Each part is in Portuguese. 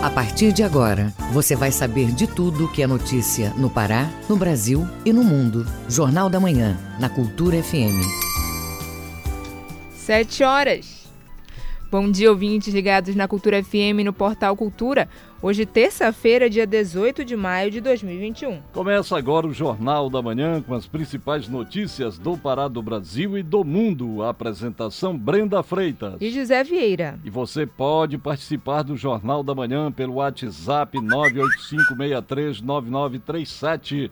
A partir de agora, você vai saber de tudo que é notícia no Pará, no Brasil e no mundo. Jornal da Manhã, na Cultura FM. Sete horas. Bom dia, ouvintes ligados na Cultura FM no Portal Cultura. Hoje, terça-feira, dia 18 de maio de 2021. Começa agora o Jornal da Manhã com as principais notícias do Pará do Brasil e do mundo. A apresentação Brenda Freitas e José Vieira. E você pode participar do Jornal da Manhã pelo WhatsApp 985639937.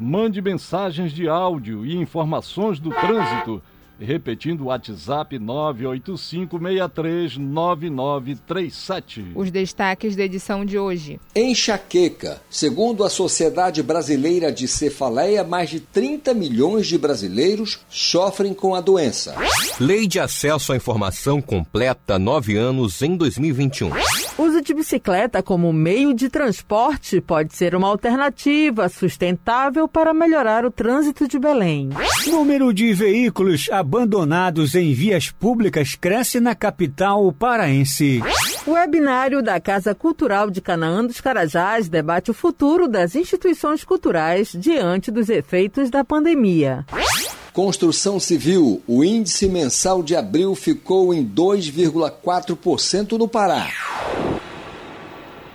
Mande mensagens de áudio e informações do trânsito Repetindo o WhatsApp 985639937. Os destaques da edição de hoje. Enxaqueca. Segundo a Sociedade Brasileira de Cefaleia, mais de 30 milhões de brasileiros sofrem com a doença. Lei de acesso à informação completa nove anos em 2021. Uso de bicicleta como meio de transporte pode ser uma alternativa sustentável para melhorar o trânsito de Belém. Número de veículos abandonados em vias públicas cresce na capital paraense. O webinário da Casa Cultural de Canaã dos Carajás debate o futuro das instituições culturais diante dos efeitos da pandemia. Construção civil. O índice mensal de abril ficou em 2,4% no Pará.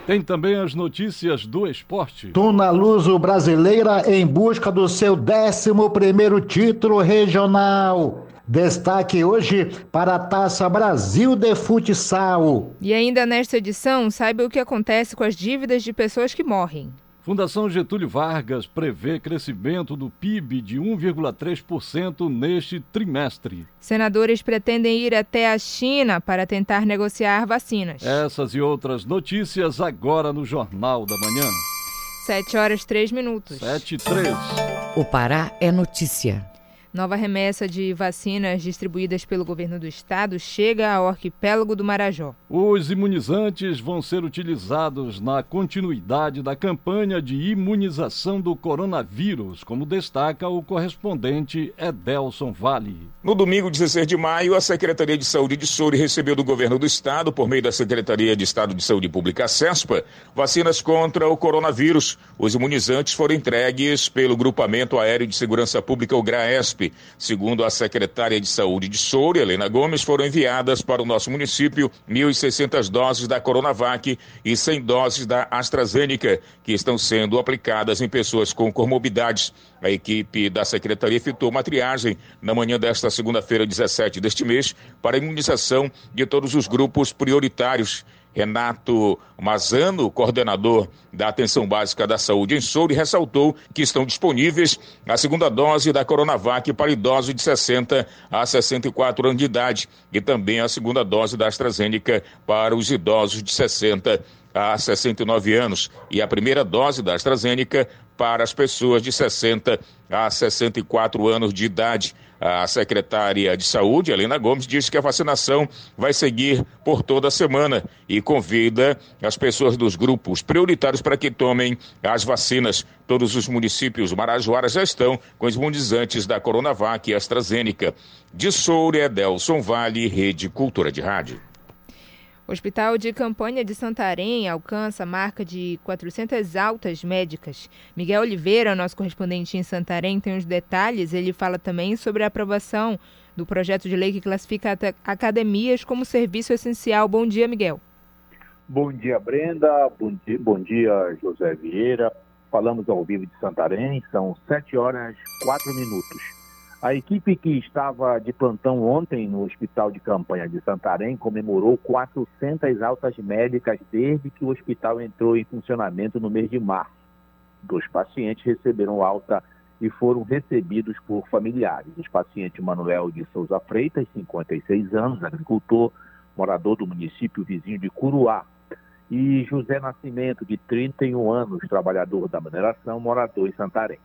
Tem também as notícias do esporte. Tuna Luso brasileira em busca do seu 11 título regional. Destaque hoje para a Taça Brasil de Futsal. E ainda nesta edição, saiba o que acontece com as dívidas de pessoas que morrem. Fundação Getúlio Vargas prevê crescimento do PIB de 1,3% neste trimestre. Senadores pretendem ir até a China para tentar negociar vacinas. Essas e outras notícias agora no Jornal da Manhã. 7 horas 3 minutos. 7 e 3. O Pará é notícia. Nova remessa de vacinas distribuídas pelo governo do estado chega ao arquipélago do Marajó. Os imunizantes vão ser utilizados na continuidade da campanha de imunização do coronavírus, como destaca o correspondente Edelson Vale. No domingo 16 de maio, a Secretaria de Saúde de Souri recebeu do governo do estado, por meio da Secretaria de Estado de Saúde Pública, SESPA, vacinas contra o coronavírus. Os imunizantes foram entregues pelo Grupamento Aéreo de Segurança Pública, o GRAESP Segundo a secretária de Saúde de Soura, Helena Gomes, foram enviadas para o nosso município 1.600 doses da Coronavac e 100 doses da AstraZeneca, que estão sendo aplicadas em pessoas com comorbidades. A equipe da secretaria efetuou uma triagem na manhã desta segunda-feira, 17 deste mês, para imunização de todos os grupos prioritários. Renato Mazano, coordenador da Atenção Básica da Saúde em Soure, ressaltou que estão disponíveis a segunda dose da Coronavac para idosos de 60 a 64 anos de idade e também a segunda dose da AstraZeneca para os idosos de 60 a 69 anos e a primeira dose da AstraZeneca para as pessoas de 60 a 64 anos de idade. A secretária de Saúde, Helena Gomes, disse que a vacinação vai seguir por toda a semana e convida as pessoas dos grupos prioritários para que tomem as vacinas. Todos os municípios marajoaras já estão com os imunizantes da Coronavac e AstraZeneca. De Soura, Edelson Vale, Rede Cultura de Rádio. O Hospital de Campanha de Santarém alcança a marca de 400 altas médicas. Miguel Oliveira, nosso correspondente em Santarém, tem os detalhes. Ele fala também sobre a aprovação do projeto de lei que classifica academias como serviço essencial. Bom dia, Miguel. Bom dia, Brenda. Bom dia, bom dia José Vieira. Falamos ao vivo de Santarém. São 7 horas 4 minutos. A equipe que estava de plantão ontem no Hospital de Campanha de Santarém comemorou 400 altas médicas desde que o hospital entrou em funcionamento no mês de março. Dois pacientes receberam alta e foram recebidos por familiares. Os pacientes Manuel de Souza Freitas, 56 anos, agricultor, morador do município vizinho de Curuá, e José Nascimento, de 31 anos, trabalhador da mineração, morador em Santarém.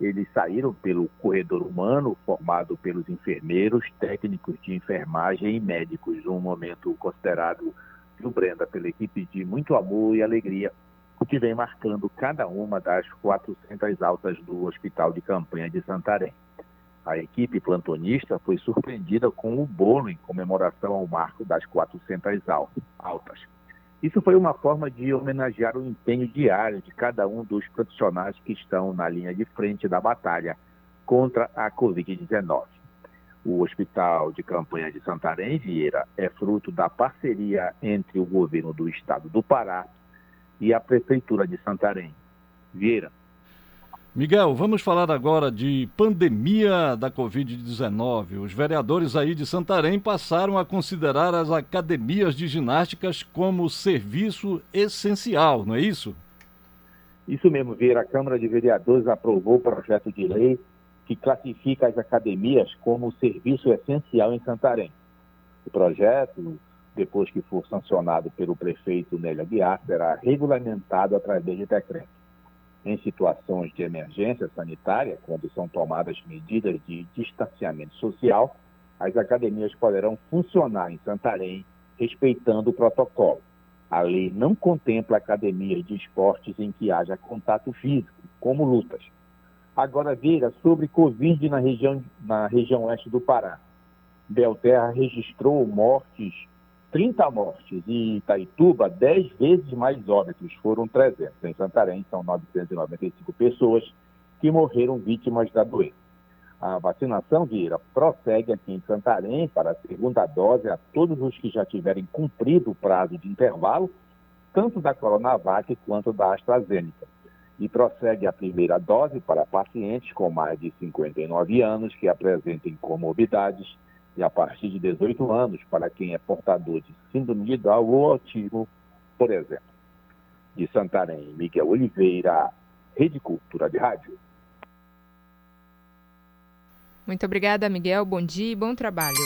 Eles saíram pelo corredor humano, formado pelos enfermeiros, técnicos de enfermagem e médicos, um momento considerado, viu, Brenda, pela equipe de muito amor e alegria, que vem marcando cada uma das 400 altas do Hospital de Campanha de Santarém. A equipe plantonista foi surpreendida com o bolo em comemoração ao marco das 400 altas. Isso foi uma forma de homenagear o empenho diário de cada um dos profissionais que estão na linha de frente da batalha contra a Covid-19. O Hospital de Campanha de Santarém, Vieira, é fruto da parceria entre o governo do estado do Pará e a Prefeitura de Santarém. Vieira. Miguel, vamos falar agora de pandemia da Covid-19. Os vereadores aí de Santarém passaram a considerar as academias de ginásticas como serviço essencial, não é isso? Isso mesmo, Vieira. A Câmara de Vereadores aprovou o projeto de lei que classifica as academias como serviço essencial em Santarém. O projeto, depois que for sancionado pelo prefeito Nélia Guiar, será regulamentado através de decreto em situações de emergência sanitária, quando são tomadas medidas de distanciamento social, as academias poderão funcionar em Santarém respeitando o protocolo. A lei não contempla academias de esportes em que haja contato físico, como lutas. Agora, veja sobre Covid na região, na região oeste do Pará. Belterra registrou mortes 30 mortes e Itaituba, 10 vezes mais óbitos, foram 300. Em Santarém, são 995 pessoas que morreram vítimas da doença. A vacinação, Vieira, prossegue aqui em Santarém para a segunda dose a todos os que já tiverem cumprido o prazo de intervalo, tanto da Coronavac quanto da AstraZeneca. E prossegue a primeira dose para pacientes com mais de 59 anos que apresentem comorbidades e a partir de 18 anos para quem é portador de síndrome de Down ou autismo, por exemplo. De Santarém, Miguel Oliveira, Rede Cultura de Rádio. Muito obrigada, Miguel. Bom dia e bom trabalho.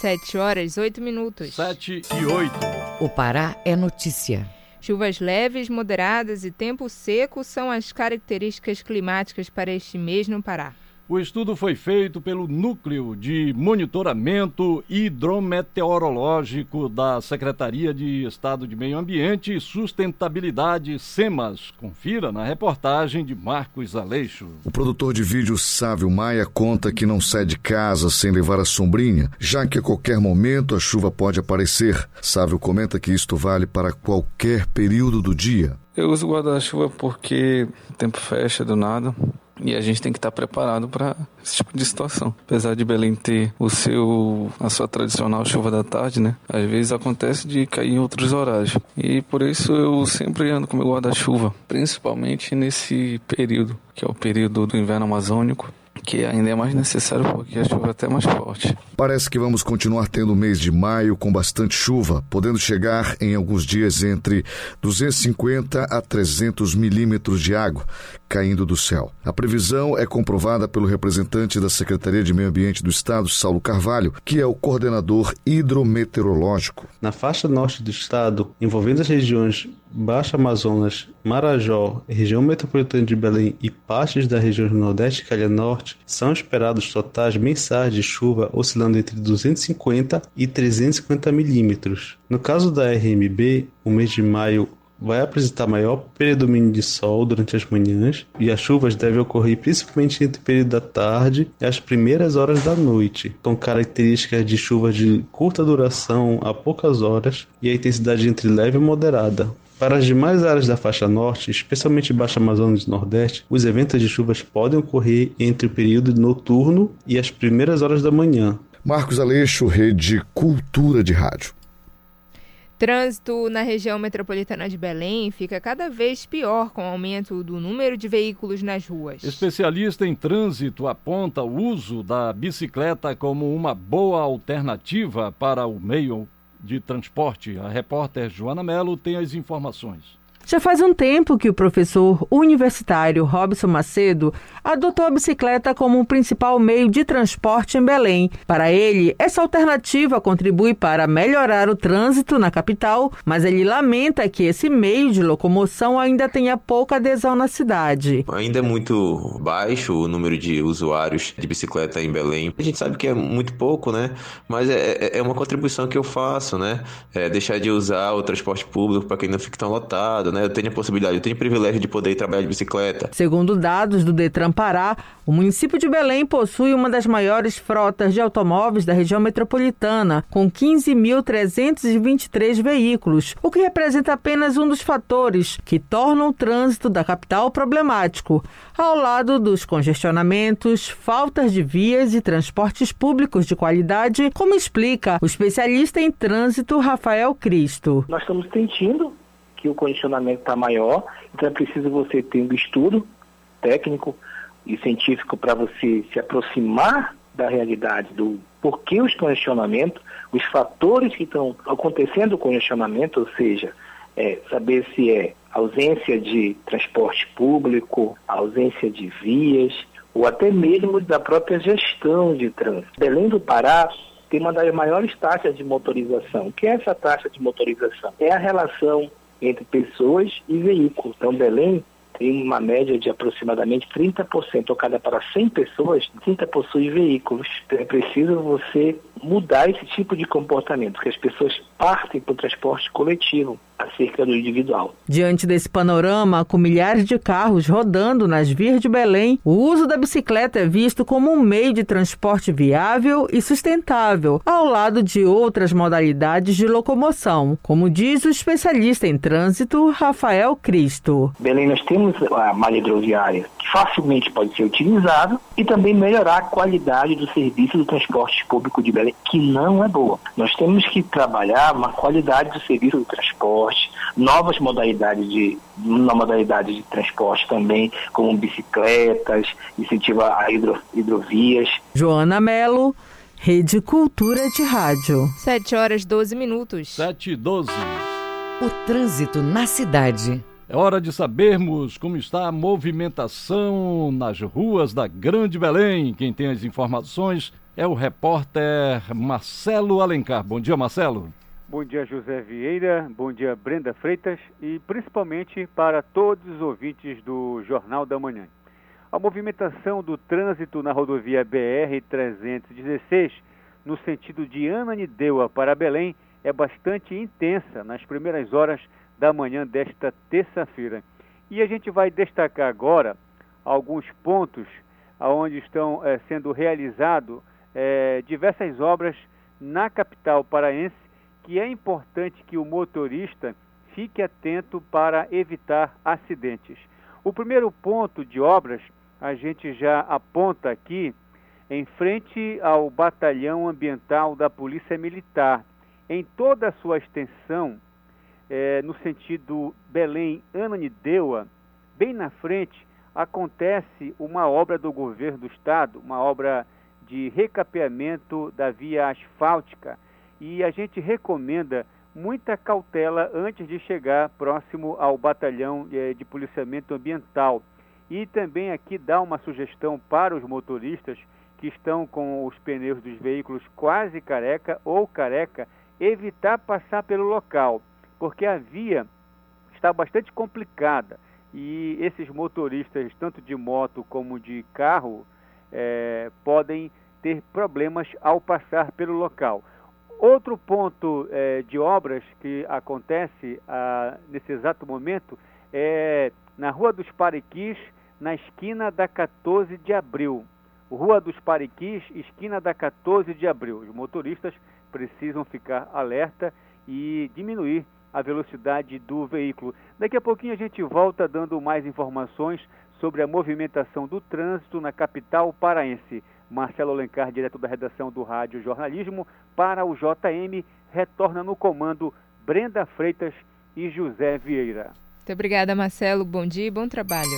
7 horas, 8 minutos. 7 e 8. O Pará é notícia. Chuvas leves, moderadas e tempo seco são as características climáticas para este mês no Pará. O estudo foi feito pelo Núcleo de Monitoramento Hidrometeorológico da Secretaria de Estado de Meio Ambiente e Sustentabilidade, SEMAS. Confira na reportagem de Marcos Aleixo. O produtor de vídeo Sávio Maia conta que não sai de casa sem levar a sombrinha, já que a qualquer momento a chuva pode aparecer. Sávio comenta que isto vale para qualquer período do dia. Eu uso guarda-chuva porque o tempo fecha do nada e a gente tem que estar preparado para esse tipo de situação. Apesar de Belém ter o seu, a sua tradicional chuva da tarde, né? Às vezes acontece de cair em outros horários. E por isso eu sempre ando com meu guarda-chuva, principalmente nesse período, que é o período do inverno amazônico que ainda é mais necessário porque a chuva é até mais forte. Parece que vamos continuar tendo o mês de maio com bastante chuva, podendo chegar em alguns dias entre 250 a 300 milímetros de água caindo do céu. A previsão é comprovada pelo representante da Secretaria de Meio Ambiente do Estado, Saulo Carvalho, que é o coordenador hidrometeorológico. Na faixa norte do estado, envolvendo as regiões Baixo Amazonas, Marajó, região metropolitana de Belém e partes da região Nordeste e Calha Norte, são esperados totais mensais de chuva oscilando entre 250 e 350 milímetros. No caso da RMB, o mês de maio vai apresentar maior predomínio de sol durante as manhãs e as chuvas devem ocorrer principalmente entre o período da tarde e as primeiras horas da noite, com características de chuvas de curta duração a poucas horas e a intensidade entre leve e moderada. Para as demais áreas da faixa norte, especialmente Baixa Amazonas e Nordeste, os eventos de chuvas podem ocorrer entre o período noturno e as primeiras horas da manhã. Marcos Aleixo, Rede Cultura de Rádio. Trânsito na região metropolitana de Belém fica cada vez pior com o aumento do número de veículos nas ruas. Especialista em trânsito aponta o uso da bicicleta como uma boa alternativa para o meio de transporte. A repórter Joana Melo tem as informações. Já faz um tempo que o professor universitário Robson Macedo adotou a bicicleta como o principal meio de transporte em Belém. Para ele, essa alternativa contribui para melhorar o trânsito na capital, mas ele lamenta que esse meio de locomoção ainda tenha pouca adesão na cidade. Ainda é muito baixo o número de usuários de bicicleta em Belém. A gente sabe que é muito pouco, né? Mas é, é, é uma contribuição que eu faço, né? É deixar de usar o transporte público para que não fique tão lotado, né? Né? Eu tenho a possibilidade, eu tenho o privilégio de poder ir trabalhar de bicicleta. Segundo dados do Detran Pará, o município de Belém possui uma das maiores frotas de automóveis da região metropolitana, com 15.323 veículos, o que representa apenas um dos fatores que tornam o trânsito da capital problemático, ao lado dos congestionamentos, faltas de vias e transportes públicos de qualidade, como explica o especialista em trânsito Rafael Cristo. Nós estamos sentindo que o condicionamento está maior, então é preciso você ter um estudo técnico e científico para você se aproximar da realidade do porquê os congestionamentos, os fatores que estão acontecendo o congestionamento, ou seja, é, saber se é ausência de transporte público, ausência de vias, ou até mesmo da própria gestão de trânsito. Belém do Pará tem uma das maiores taxas de motorização. O que é essa taxa de motorização? É a relação entre pessoas e veículos. Então, Belém tem uma média de aproximadamente 30%, ou cada para 100 pessoas, 30 possuem veículos. Então, é preciso você mudar esse tipo de comportamento, porque as pessoas partem para o transporte coletivo acerca do individual. Diante desse panorama, com milhares de carros rodando nas vias de Belém, o uso da bicicleta é visto como um meio de transporte viável e sustentável, ao lado de outras modalidades de locomoção, como diz o especialista em trânsito Rafael Cristo. Belém, nós temos a malha hidroviária que facilmente pode ser utilizada e também melhorar a qualidade do serviço do transporte público de Belém, que não é boa. Nós temos que trabalhar uma qualidade do serviço do transporte, novas modalidades de uma modalidade de transporte também, como bicicletas, incentiva a hidro, hidrovias. Joana Melo, Rede Cultura de Rádio. 7 horas 12 minutos. 7 e 12. O trânsito na cidade. É hora de sabermos como está a movimentação nas ruas da Grande Belém. Quem tem as informações é o repórter Marcelo Alencar. Bom dia, Marcelo. Bom dia, José Vieira. Bom dia, Brenda Freitas. E principalmente para todos os ouvintes do Jornal da Manhã. A movimentação do trânsito na rodovia BR-316, no sentido de Ananindeua para Belém, é bastante intensa nas primeiras horas da manhã desta terça-feira. E a gente vai destacar agora alguns pontos onde estão é, sendo realizadas é, diversas obras na capital paraense, que é importante que o motorista fique atento para evitar acidentes. O primeiro ponto de obras a gente já aponta aqui em frente ao Batalhão Ambiental da Polícia Militar. Em toda a sua extensão, é, no sentido Belém-Ananindeua, bem na frente, acontece uma obra do governo do estado, uma obra de recapeamento da via asfáltica, e a gente recomenda muita cautela antes de chegar próximo ao batalhão é, de policiamento ambiental. E também aqui dá uma sugestão para os motoristas que estão com os pneus dos veículos quase careca ou careca, evitar passar pelo local porque a via está bastante complicada e esses motoristas, tanto de moto como de carro, é, podem ter problemas ao passar pelo local. Outro ponto é, de obras que acontece ah, nesse exato momento é na Rua dos Pariquis, na esquina da 14 de abril. Rua dos Pariquis, esquina da 14 de abril. Os motoristas precisam ficar alerta e diminuir a velocidade do veículo. Daqui a pouquinho a gente volta dando mais informações sobre a movimentação do trânsito na capital paraense. Marcelo Alencar, direto da redação do Rádio Jornalismo, para o JM, retorna no comando Brenda Freitas e José Vieira. Muito obrigada, Marcelo. Bom dia e bom trabalho.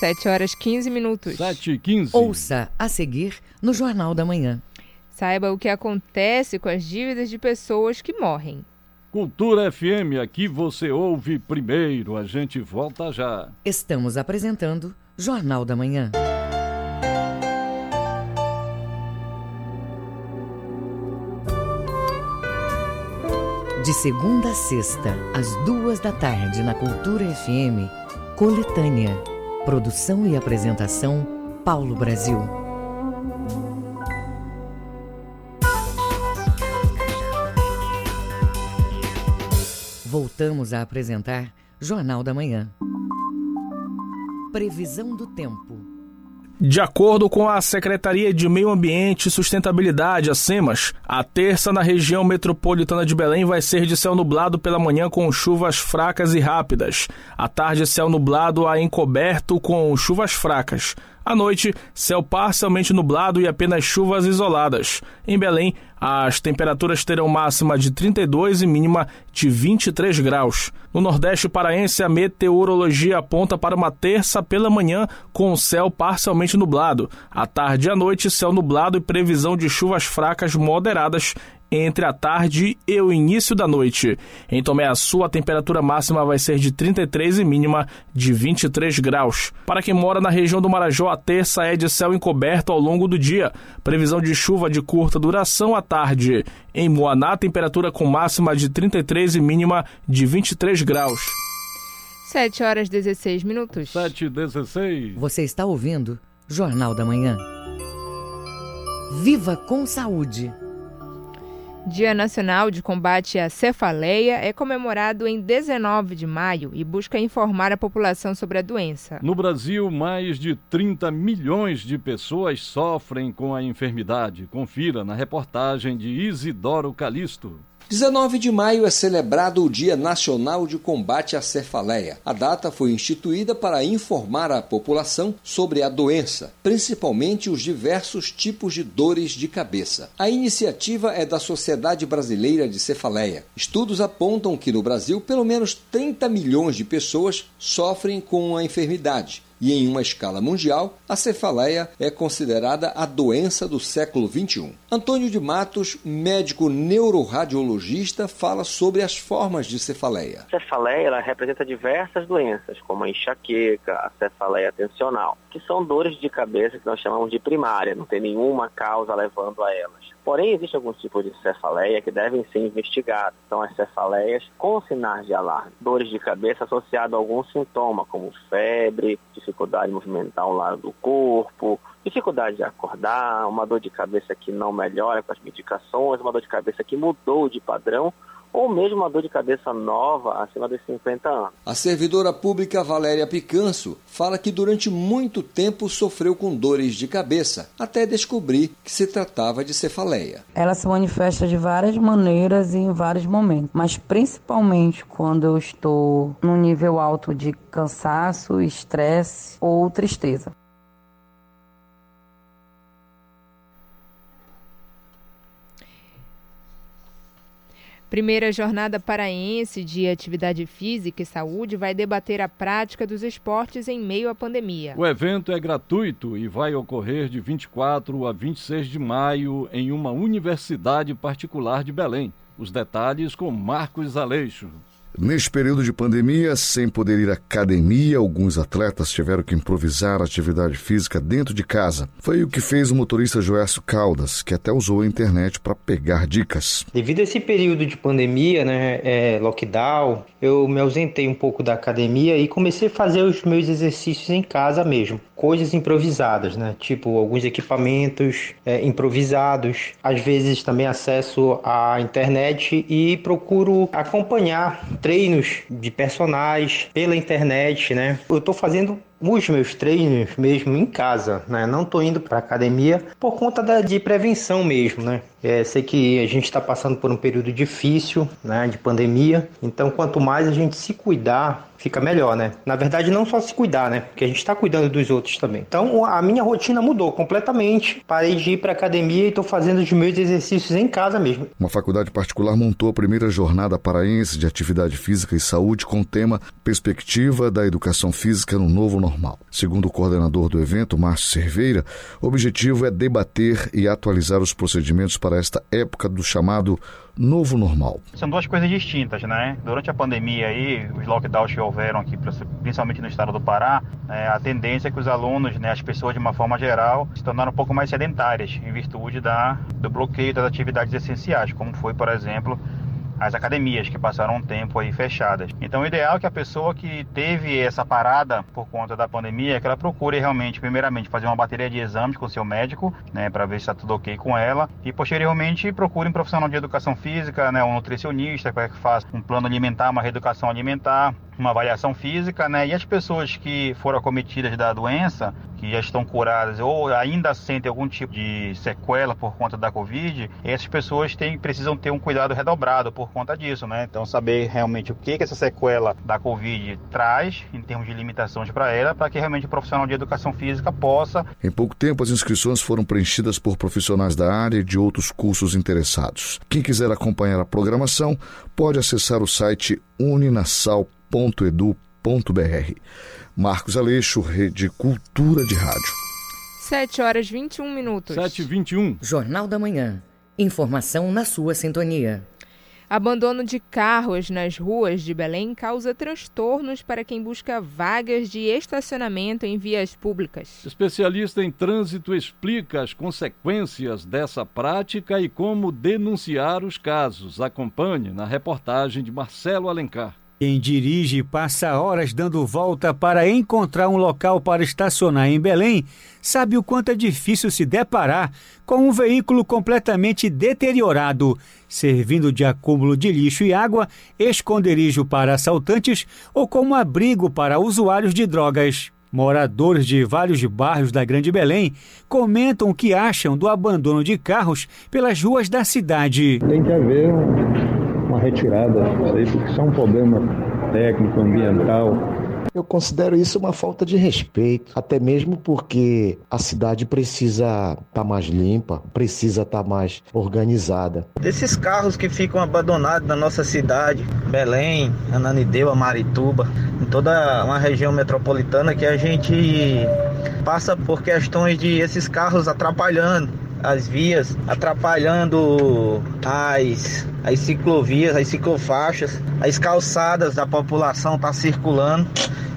7 horas 15 minutos. 7 e 15. Ouça a seguir no Jornal da Manhã. Saiba o que acontece com as dívidas de pessoas que morrem. Cultura FM, aqui você ouve primeiro. A gente volta já. Estamos apresentando Jornal da Manhã. De segunda a sexta, às duas da tarde, na Cultura FM, Coletânea. Produção e apresentação, Paulo Brasil. Voltamos a apresentar Jornal da Manhã. Previsão do tempo. De acordo com a Secretaria de Meio Ambiente e Sustentabilidade, a SEMAS, a terça na região metropolitana de Belém vai ser de céu nublado pela manhã com chuvas fracas e rápidas. À tarde, céu nublado a encoberto com chuvas fracas. À noite, céu parcialmente nublado e apenas chuvas isoladas. Em Belém, as temperaturas terão máxima de 32 e mínima de 23 graus. No Nordeste paraense, a meteorologia aponta para uma terça pela manhã com céu parcialmente nublado. À tarde e à noite, céu nublado e previsão de chuvas fracas moderadas entre a tarde e o início da noite. Em Tomé Açu, a temperatura máxima vai ser de 33 e mínima de 23 graus. Para quem mora na região do Marajó, a terça é de céu encoberto ao longo do dia. Previsão de chuva de curta duração à tarde. Em Moaná, temperatura com máxima de 33 e mínima de 23 graus. 7 horas 16 minutos. 7 e 16. Você está ouvindo Jornal da Manhã. Viva com saúde. Dia Nacional de Combate à Cefaleia é comemorado em 19 de maio e busca informar a população sobre a doença. No Brasil, mais de 30 milhões de pessoas sofrem com a enfermidade. Confira na reportagem de Isidoro Calixto. 19 de maio é celebrado o Dia Nacional de Combate à Cefaleia. A data foi instituída para informar a população sobre a doença, principalmente os diversos tipos de dores de cabeça. A iniciativa é da Sociedade Brasileira de Cefaleia. Estudos apontam que no Brasil, pelo menos 30 milhões de pessoas sofrem com a enfermidade e em uma escala mundial, a cefaleia é considerada a doença do século XXI. Antônio de Matos, médico neuroradiologista, fala sobre as formas de cefaleia. A cefaleia representa diversas doenças, como a enxaqueca, a cefaleia tensional, que são dores de cabeça que nós chamamos de primária, não tem nenhuma causa levando a elas. Porém, existem alguns tipos de cefaleia que devem ser investigados. São as cefaleias com sinais de alarme. Dores de cabeça associadas a algum sintoma, como febre, movimentar ao lado do corpo, dificuldade de acordar, uma dor de cabeça que não melhora com as medicações, uma dor de cabeça que mudou de padrão ou mesmo uma dor de cabeça nova acima dos 50 anos. A servidora pública Valéria Picanso fala que durante muito tempo sofreu com dores de cabeça, até descobrir que se tratava de cefaleia. Ela se manifesta de várias maneiras e em vários momentos, mas principalmente quando eu estou num nível alto de cansaço, estresse ou tristeza. Primeira Jornada Paraense de Atividade Física e Saúde vai debater a prática dos esportes em meio à pandemia. O evento é gratuito e vai ocorrer de 24 a 26 de maio em uma universidade particular de Belém. Os detalhes com Marcos Aleixo. Neste período de pandemia, sem poder ir à academia, alguns atletas tiveram que improvisar atividade física dentro de casa. Foi o que fez o motorista Joércio Caldas, que até usou a internet para pegar dicas. Devido a esse período de pandemia, né, é, lockdown, eu me ausentei um pouco da academia e comecei a fazer os meus exercícios em casa mesmo. Coisas improvisadas, né? Tipo alguns equipamentos é, improvisados. Às vezes também acesso à internet e procuro acompanhar treinos de personagens pela internet, né? Eu tô fazendo os meus treinos mesmo em casa, né? Não tô indo para academia por conta da, de prevenção mesmo, né? É, sei que a gente está passando por um período difícil, né? De pandemia. Então, quanto mais a gente se cuidar, fica melhor, né? Na verdade, não só se cuidar, né? Porque a gente está cuidando dos outros também. Então, a minha rotina mudou completamente. Parei de ir para academia e estou fazendo os meus exercícios em casa mesmo. Uma faculdade particular montou a primeira jornada paraense de atividade física e saúde com o tema Perspectiva da Educação Física no Novo Normal. Segundo o coordenador do evento, Márcio Cerveira, o objetivo é debater e atualizar os procedimentos para esta época do chamado novo normal. São duas coisas distintas, né? Durante a pandemia aí, os lockdowns que houveram aqui, principalmente no estado do Pará, é, a tendência é que os alunos, né, as pessoas de uma forma geral, se tornaram um pouco mais sedentárias em virtude da, do bloqueio das atividades essenciais, como foi, por exemplo, as academias que passaram um tempo aí fechadas. Então, o ideal é que a pessoa que teve essa parada por conta da pandemia, que ela procure realmente, primeiramente, fazer uma bateria de exames com seu médico, né, para ver se está tudo ok com ela, e posteriormente procure um profissional de educação física, né, um nutricionista, para que faça um plano alimentar, uma reeducação alimentar, uma avaliação física, né? E as pessoas que foram acometidas da doença, que já estão curadas ou ainda sentem algum tipo de sequela por conta da Covid, essas pessoas têm, precisam ter um cuidado redobrado por conta disso, né? Então, saber realmente o que, que essa sequela da Covid traz em termos de limitações para ela, para que realmente o profissional de educação física possa. Em pouco tempo, as inscrições foram preenchidas por profissionais da área e de outros cursos interessados. Quem quiser acompanhar a programação pode acessar o site uninasal.edu.br. Marcos Aleixo, Rede Cultura de Rádio. 7 horas 21 minutos. 7 e 21. Jornal da Manhã. Informação na sua sintonia. Abandono de carros nas ruas de Belém causa transtornos para quem busca vagas de estacionamento em vias públicas. Especialista em trânsito explica as consequências dessa prática e como denunciar os casos. Acompanhe na reportagem de Marcelo Alencar. Quem dirige passa horas dando volta para encontrar um local para estacionar em Belém sabe o quanto é difícil se deparar com um veículo completamente deteriorado, servindo de acúmulo de lixo e água, esconderijo para assaltantes ou como abrigo para usuários de drogas. Moradores de vários bairros da Grande Belém comentam o que acham do abandono de carros pelas ruas da cidade. Tem que haver uma retirada disso aí, porque isso é um problema técnico, ambiental. Eu considero isso uma falta de respeito, até mesmo porque a cidade precisa estar tá mais limpa, precisa estar tá mais organizada. Desses carros que ficam abandonados na nossa cidade, Belém, Ananideu, Marituba, em toda uma região metropolitana que a gente passa por questões de esses carros atrapalhando as vias, atrapalhando as, as ciclovias, as ciclofaixas, as calçadas da população está circulando.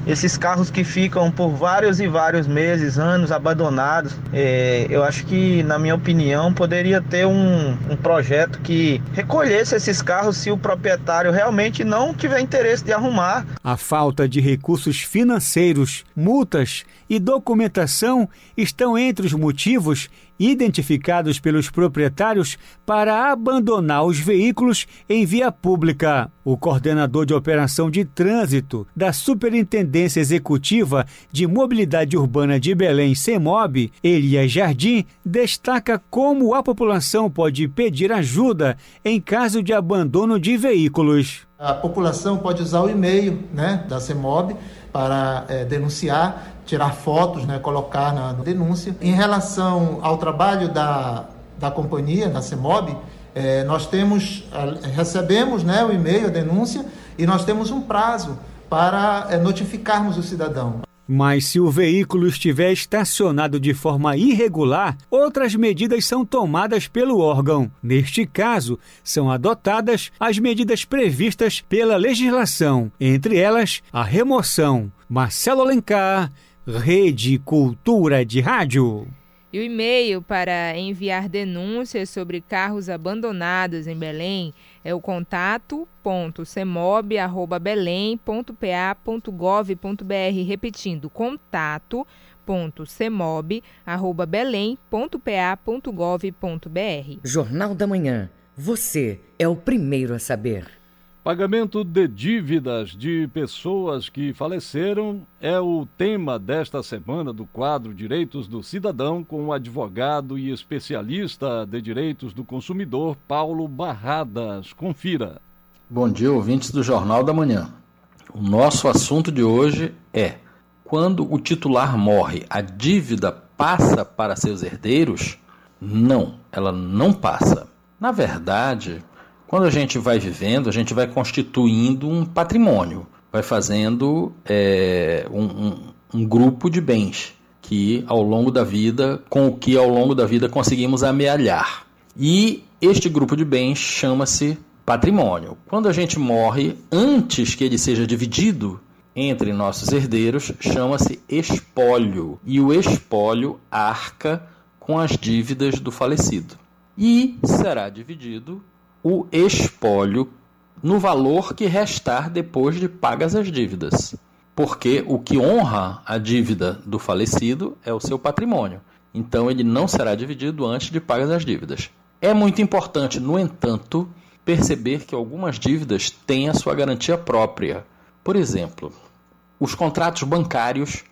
Esses carros que ficam por vários e vários meses, anos abandonados, é, eu acho que, na minha opinião, poderia ter um, um projeto que recolhesse esses carros se o proprietário realmente não tiver interesse de arrumar. A falta de recursos financeiros, multas e documentação estão entre os motivos identificados pelos proprietários para abandonar os veículos em via pública. O coordenador de operação de trânsito da Superintendência Executiva de Mobilidade Urbana de Belém, CEMOB, Elias Jardim, destaca como a população pode pedir ajuda em caso de abandono de veículos. A população pode usar o e-mail né, da CEMOB para é, denunciar tirar fotos, né, colocar na denúncia. Em relação ao trabalho da, da companhia, da CEMOB, é, nós temos, recebemos né, o e-mail, a denúncia, e nós temos um prazo para é, notificarmos o cidadão. Mas se o veículo estiver estacionado de forma irregular, outras medidas são tomadas pelo órgão. Neste caso, são adotadas as medidas previstas pela legislação, entre elas a remoção. Marcelo Alencar, Rede Cultura de Rádio. E o e-mail para enviar denúncias sobre carros abandonados em Belém é o contato.cemob.belém.pa.gov.br. Repetindo, contato.cemob.belém.pa.gov.br. Jornal da Manhã. Você é o primeiro a saber. Pagamento de dívidas de pessoas que faleceram é o tema desta semana do quadro Direitos do Cidadão com o advogado e especialista de direitos do consumidor Paulo Barradas. Confira. Bom dia, ouvintes do Jornal da Manhã. O nosso assunto de hoje é: quando o titular morre, a dívida passa para seus herdeiros? Não, ela não passa. Na verdade, quando a gente vai vivendo, a gente vai constituindo um patrimônio, vai fazendo é, um, um, um grupo de bens que ao longo da vida, com o que ao longo da vida conseguimos amealhar. E este grupo de bens chama-se patrimônio. Quando a gente morre, antes que ele seja dividido entre nossos herdeiros, chama-se espólio. E o espólio arca com as dívidas do falecido. E será dividido o espólio no valor que restar depois de pagas as dívidas. Porque o que honra a dívida do falecido é o seu patrimônio. Então ele não será dividido antes de pagas as dívidas. É muito importante, no entanto, perceber que algumas dívidas têm a sua garantia própria. Por exemplo, os contratos bancários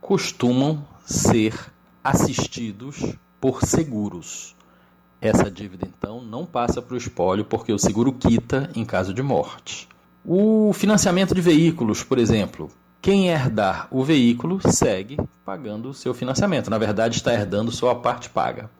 costumam ser assistidos por seguros. Essa dívida, então, não passa para o espólio porque o seguro quita em caso de morte. O financiamento de veículos, por exemplo, quem herdar o veículo segue pagando o seu financiamento. Na verdade, está herdando só a parte paga.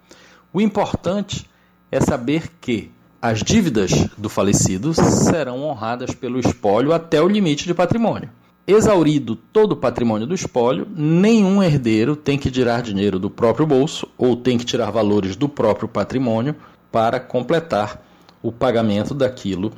O importante é saber que as dívidas do falecido serão honradas pelo espólio até o limite de patrimônio. Exaurido todo o patrimônio do espólio, nenhum herdeiro tem que tirar dinheiro do próprio bolso ou tem que tirar valores do próprio patrimônio para completar o pagamento daquilo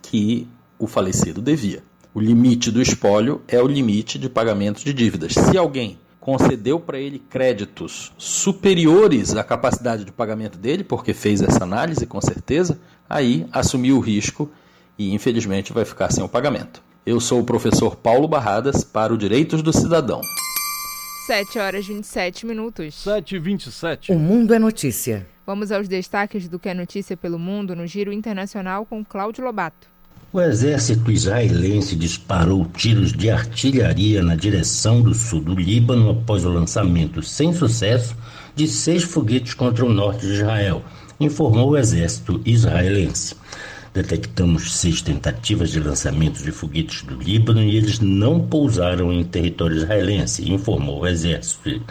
que o falecido devia. O limite do espólio é o limite de pagamento de dívidas. Se alguém concedeu para ele créditos superiores à capacidade de pagamento dele, porque fez essa análise com certeza, aí assumiu o risco e infelizmente vai ficar sem o pagamento. Eu sou o professor Paulo Barradas para o Direitos do Cidadão. 7 horas e 27 minutos. 7 e 27. O Mundo é Notícia. Vamos aos destaques do que é notícia pelo mundo no Giro Internacional com Cláudio Lobato. O exército israelense disparou tiros de artilharia na direção do sul do Líbano após o lançamento sem sucesso de seis foguetes contra o norte de Israel, informou o exército israelense detectamos seis tentativas de lançamento de foguetes do Líbano e eles não pousaram em território israelense, informou o exército,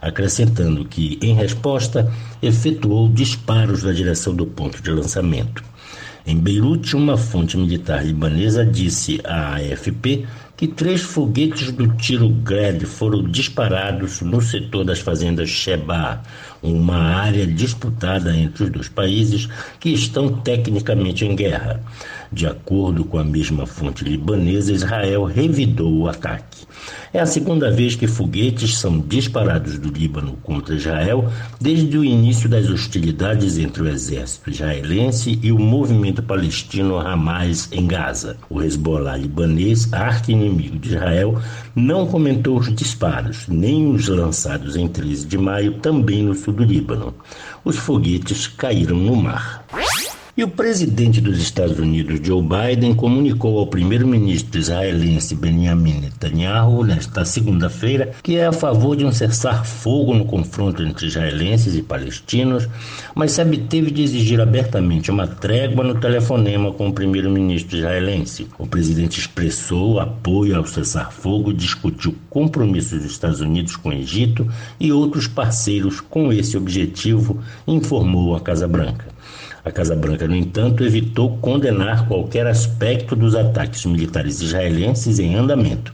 acrescentando que, em resposta, efetuou disparos na direção do ponto de lançamento. Em Beirute, uma fonte militar libanesa disse à AFP que três foguetes do tiro Grad foram disparados no setor das fazendas Sheba, uma área disputada entre os dois países que estão tecnicamente em guerra. De acordo com a mesma fonte libanesa, Israel revidou o ataque. É a segunda vez que foguetes são disparados do Líbano contra Israel desde o início das hostilidades entre o exército israelense e o movimento palestino Hamas em Gaza. O Hezbollah libanês, arqui-inimigo de Israel, não comentou os disparos, nem os lançados em 13 de maio, também no sul do Líbano. Os foguetes caíram no mar. E o presidente dos Estados Unidos, Joe Biden, comunicou ao primeiro-ministro israelense Benjamin Netanyahu nesta segunda-feira que é a favor de um cessar-fogo no confronto entre israelenses e palestinos, mas se absteve de exigir abertamente uma trégua no telefonema com o primeiro-ministro israelense. O presidente expressou apoio ao cessar-fogo discutiu compromissos dos Estados Unidos com o Egito e outros parceiros com esse objetivo, informou a Casa Branca. A Casa Branca, no entanto, evitou condenar qualquer aspecto dos ataques militares israelenses em andamento.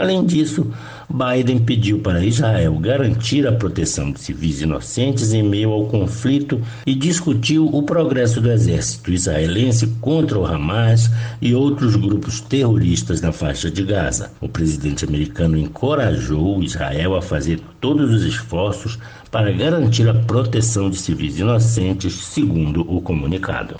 Além disso, Biden pediu para Israel garantir a proteção de civis inocentes em meio ao conflito e discutiu o progresso do exército israelense contra o Hamas e outros grupos terroristas na faixa de Gaza. O presidente americano encorajou Israel a fazer todos os esforços para garantir a proteção de civis inocentes, segundo o comunicado.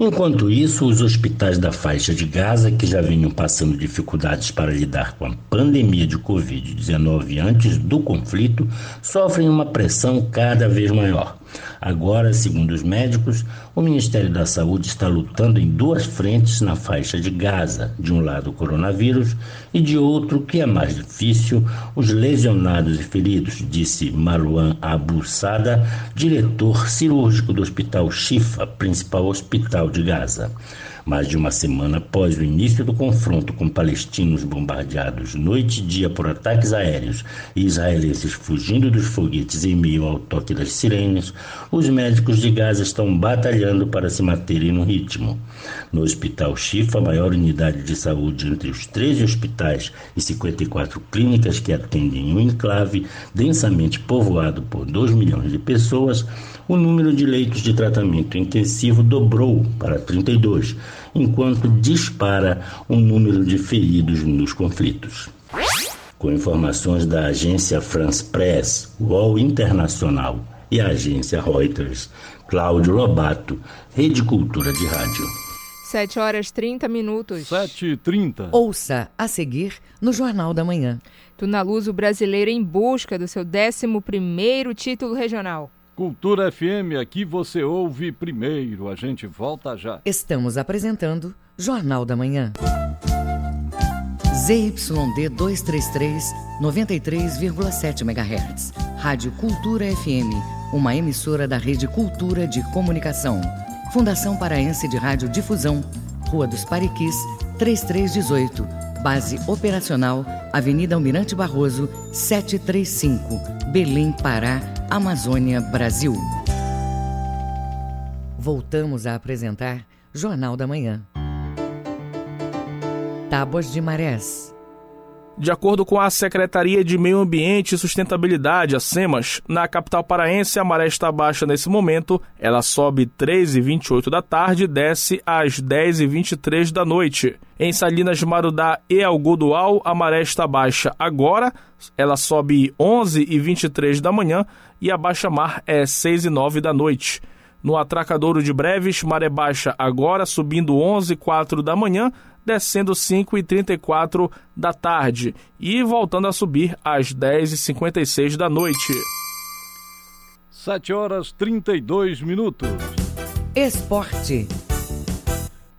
Enquanto isso, os hospitais da faixa de Gaza, que já vinham passando dificuldades para lidar com a pandemia de Covid-19 antes do conflito, sofrem uma pressão cada vez maior. Agora, segundo os médicos, o Ministério da Saúde está lutando em duas frentes na faixa de Gaza: de um lado, o coronavírus, e de outro, que é mais difícil, os lesionados e feridos, disse Marwan Abu Sada, diretor cirúrgico do Hospital Shifa, principal hospital de Gaza mais de uma semana após o início do confronto com palestinos bombardeados noite e dia por ataques aéreos e israelenses fugindo dos foguetes em meio ao toque das sirenes, os médicos de Gaza estão batalhando para se manterem no ritmo. No Hospital Shifa, a maior unidade de saúde entre os 13 hospitais e 54 clínicas que atendem um enclave densamente povoado por 2 milhões de pessoas, o número de leitos de tratamento intensivo dobrou para 32, enquanto dispara o número de feridos nos conflitos. Com informações da agência France Press, UOL Internacional e a agência Reuters, Cláudio Lobato, Rede Cultura de Rádio. 7 horas 30 minutos. 7 e 30. Ouça a seguir no Jornal da Manhã. Tunaluso brasileiro em busca do seu 11º título regional. Cultura FM, aqui você ouve primeiro. A gente volta já. Estamos apresentando Jornal da Manhã. ZYD 233, 93,7 MHz. Rádio Cultura FM, uma emissora da Rede Cultura de Comunicação. Fundação Paraense de Rádio Difusão, Rua dos Pariquis, 3318. Base operacional, Avenida Almirante Barroso, 735, Belém, Pará, Amazônia, Brasil. Voltamos a apresentar Jornal da Manhã. Tábuas de Marés. De acordo com a Secretaria de Meio Ambiente e Sustentabilidade, a SEMAS, na capital paraense a maré está baixa nesse momento. Ela sobe 13h28 da tarde e desce às 10h23 da noite. Em Salinas Marudá e Algodual, a maré está baixa agora. Ela sobe 11h23 da manhã e a baixa mar é 6h09 da noite. No Atracadouro de Breves, maré baixa agora, subindo 11h04 da manhã descendo 5 e 34 da tarde e voltando a subir às 10 e 56 da noite. 7 horas 32 minutos. Esporte.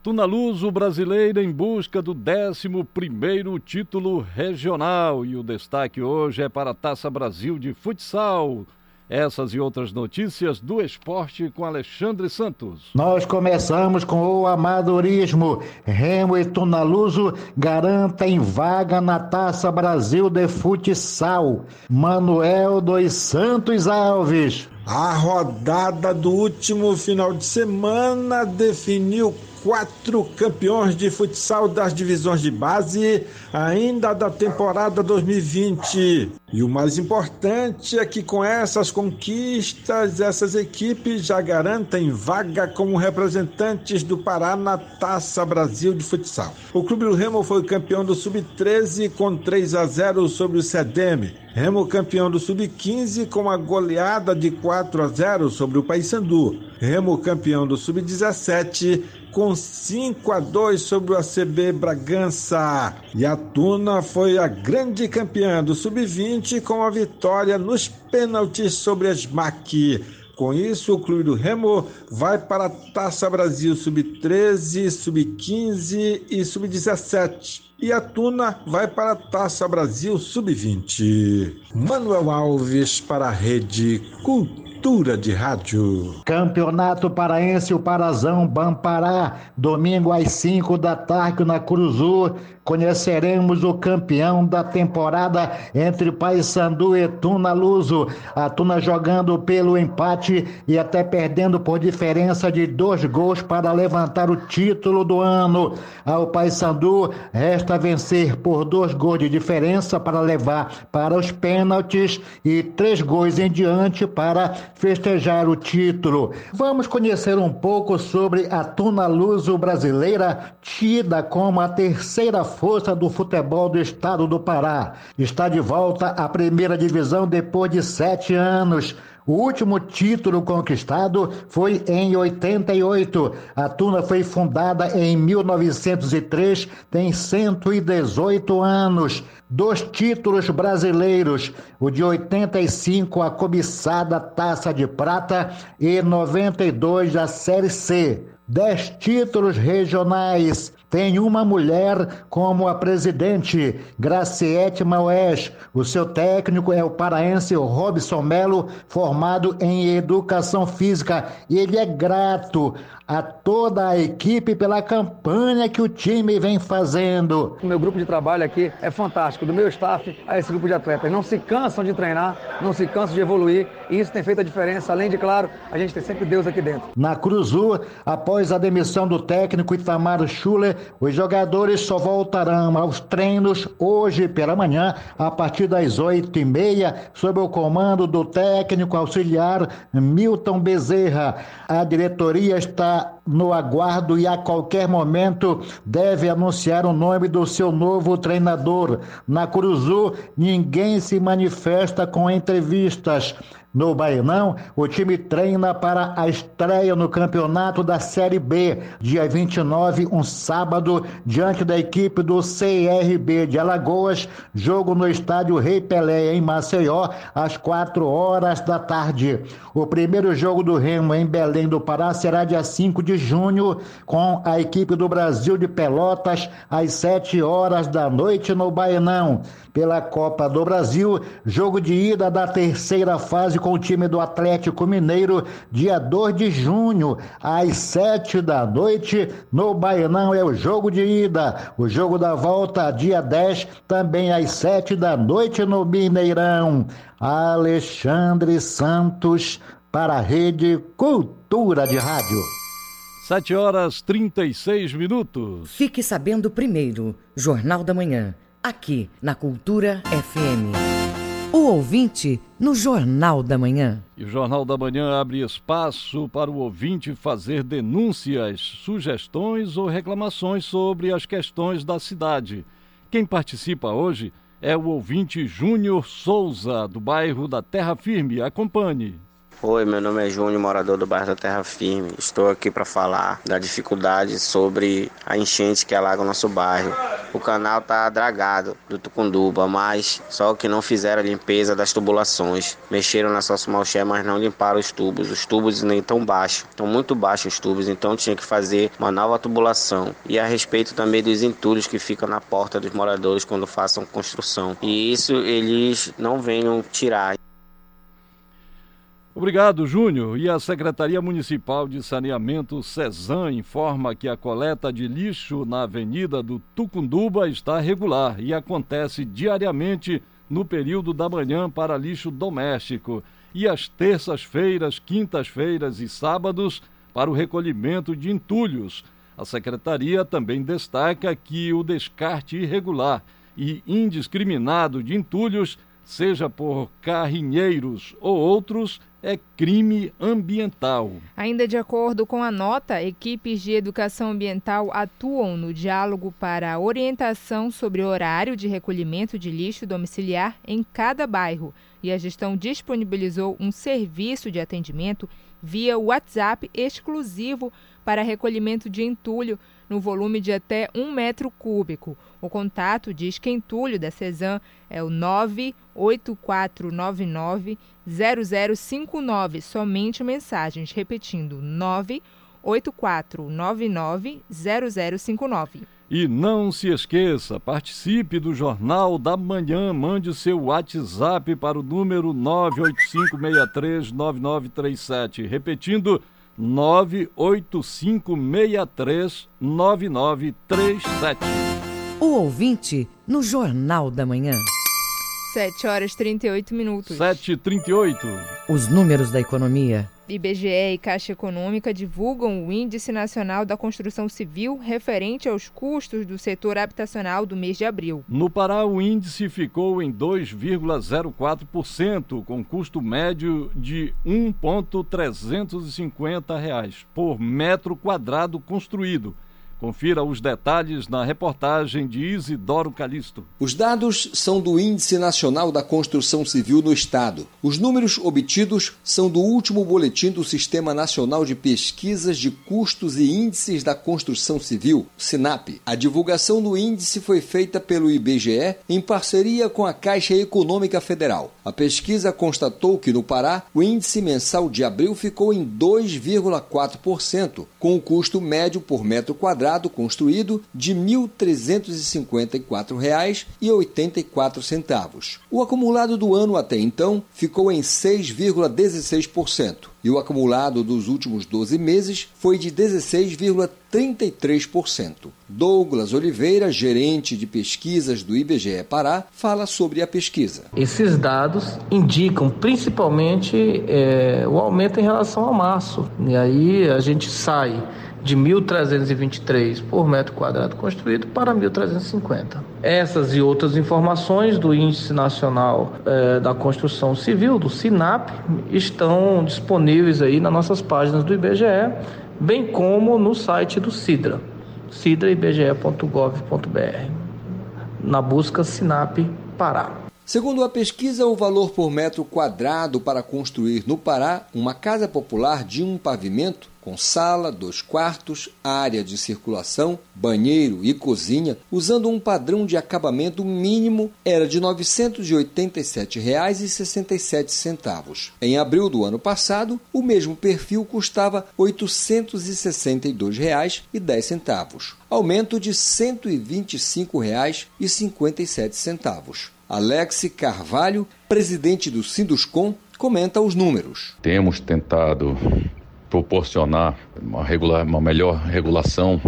Tunaluso brasileira em busca do 11º título regional e o destaque hoje é para a Taça Brasil de Futsal. Essas e outras notícias do esporte com Alexandre Santos. Nós começamos com o amadorismo. Remo e Tunaluso garantem vaga na Taça Brasil de Futsal. Manuel dos Santos Alves. A rodada do último final de semana definiu quatro campeões de futsal das divisões de base, ainda da temporada 2020. E o mais importante é que com essas conquistas, essas equipes já garantem vaga como representantes do Pará na Taça Brasil de Futsal. O Clube do Remo foi campeão do Sub-13 com 3 a 0 sobre o CDM. Remo campeão do Sub-15 com a goleada de 4 a 0 sobre o Paysandu. Remo campeão do Sub-17 com 5 a 2 sobre o ACB Bragança. E a Tuna foi a grande campeã do Sub-20 com a vitória nos pênaltis sobre a SMAC. Com isso, o Clube do Remo vai para a Taça Brasil Sub-13, Sub-15 e Sub-17. E a Tuna vai para a Taça Brasil Sub-20. Manuel Alves para a Rede Cultura. Cultura de Rádio. Campeonato Paraense, o Parazão Bampará, domingo às 5 da tarde na Cruzul conheceremos o campeão da temporada entre Paysandu e Tuna Luso. A Tuna jogando pelo empate e até perdendo por diferença de dois gols para levantar o título do ano. Ao Paysandu resta vencer por dois gols de diferença para levar para os pênaltis e três gols em diante para festejar o título. Vamos conhecer um pouco sobre a Tuna Luso brasileira, tida como a terceira força do futebol do estado do Pará. Está de volta à primeira divisão depois de sete anos. O último título conquistado foi em 88. A Tuna foi fundada em 1903, tem 118 anos. Dois títulos brasileiros, o de 85, a cobiçada Taça de Prata, e 92, a Série C. Dez títulos regionais, tem uma mulher como a presidente, Graciete Maués. O seu técnico é o paraense Robson Melo, formado em educação física. E ele é grato a toda a equipe pela campanha que o time vem fazendo. O meu grupo de trabalho aqui é fantástico, do meu staff a esse grupo de atletas. Não se cansam de treinar, não se cansam de evoluir, e isso tem feito a diferença. Além de, claro, a gente tem sempre Deus aqui dentro. Na Cruzul, após a demissão do técnico Itamar Schuller, os jogadores só voltarão aos treinos hoje pela manhã, a partir das oito e meia, sob o comando do técnico auxiliar Milton Bezerra. A diretoria está no aguardo e a qualquer momento deve anunciar o nome do seu novo treinador. Na Curuzu, ninguém se manifesta com entrevistas. No Baianão, o time treina para a estreia no campeonato da Série B, dia 29, um sábado, diante da equipe do CRB de Alagoas, jogo no estádio Rei Pelé, em Maceió, às 4 horas da tarde. O primeiro jogo do Remo em Belém do Pará será dia 5 de junho com a equipe do Brasil de Pelotas às 7 horas da noite no Baenão. Pela Copa do Brasil, jogo de ida da terceira fase com o time do Atlético Mineiro, dia 2 de junho, às 7 da noite no Baenão é o jogo de ida. O jogo da volta, dia 10, também às 7 da noite no Mineirão. Alexandre Santos para a Rede Cultura de Rádio. 7 horas 36 minutos. Fique sabendo primeiro, Jornal da Manhã, aqui na Cultura FM. O ouvinte no Jornal da Manhã. E o Jornal da Manhã abre espaço para o ouvinte fazer denúncias, sugestões ou reclamações sobre as questões da cidade. Quem participa hoje é o ouvinte Júnior Souza, do bairro da Terra Firme. Acompanhe. Oi, meu nome é Júnior, morador do bairro da Terra Firme. Estou aqui para falar da dificuldade sobre a enchente que alaga o nosso bairro. O canal está dragado do Tucunduba, mas só que não fizeram a limpeza das tubulações. Mexeram na Malché, mas não limparam os tubos. Os tubos nem tão baixos, estão muito baixos os tubos, então tinha que fazer uma nova tubulação. E a respeito também dos entulhos que ficam na porta dos moradores quando façam construção. E isso eles não venham tirar. Obrigado, Júnior. E a Secretaria Municipal de Saneamento, CESAM, informa que a coleta de lixo na Avenida do Tucunduba está regular e acontece diariamente no período da manhã para lixo doméstico e às terças-feiras, quintas-feiras e sábados para o recolhimento de entulhos. A secretaria também destaca que o descarte irregular e indiscriminado de entulhos, seja por carrinheiros ou outros, é crime ambiental. Ainda de acordo com a nota, equipes de educação ambiental atuam no diálogo para orientação sobre horário de recolhimento de lixo domiciliar em cada bairro e a gestão disponibilizou um serviço de atendimento via WhatsApp exclusivo para recolhimento de entulho no volume de até um metro cúbico. O contato diz que entulho da CESAM é o 98499 0059. Somente mensagens, repetindo, 98499 0059. E não se esqueça, participe do Jornal da Manhã, mande seu WhatsApp para o número 985639937, repetindo 985639937. O ouvinte no Jornal da Manhã. 7 horas 38 minutos. 7h38. Os números da economia. IBGE e Caixa Econômica divulgam o Índice Nacional da Construção Civil referente aos custos do setor habitacional do mês de abril. No Pará, o índice ficou em 2,04%, com custo médio de R$ 1,350 por metro quadrado construído Confira os detalhes na reportagem de Isidoro Calixto. Os dados são do Índice Nacional da Construção Civil no Estado. Os números obtidos são do último boletim do Sistema Nacional de Pesquisas de Custos e Índices da Construção Civil, SINAP. A divulgação do índice foi feita pelo IBGE em parceria com a Caixa Econômica Federal. A pesquisa constatou que no Pará o índice mensal de abril ficou em 2,4%, com o custo médio por metro quadrado construído de R$ 1.354,84. O acumulado do ano até então ficou em 6,16% e o acumulado dos últimos 12 meses foi de 16,33%. Douglas Oliveira, gerente de pesquisas do IBGE Pará, fala sobre a pesquisa. Esses dados indicam principalmente é, o aumento em relação ao março. E aí a gente sai de 1.323 por metro quadrado construído para 1.350. Essas e outras informações do Índice Nacional eh, da Construção Civil, do SINAP, estão disponíveis aí nas nossas páginas do IBGE, bem como no site do CIDRA, cidraibge.gov.br, na busca SINAP Pará. Segundo a pesquisa, o valor por metro quadrado para construir no Pará uma casa popular de um pavimento com sala, dois quartos, área de circulação, banheiro e cozinha, usando um padrão de acabamento mínimo, era de R$ 987,67. Em abril do ano passado, o mesmo perfil custava R$ 862,10, aumento de R$ 125,57. Alex Carvalho, presidente do Sinduscom, comenta os números. Temos tentado proporcionar uma, regular, uma melhor regulação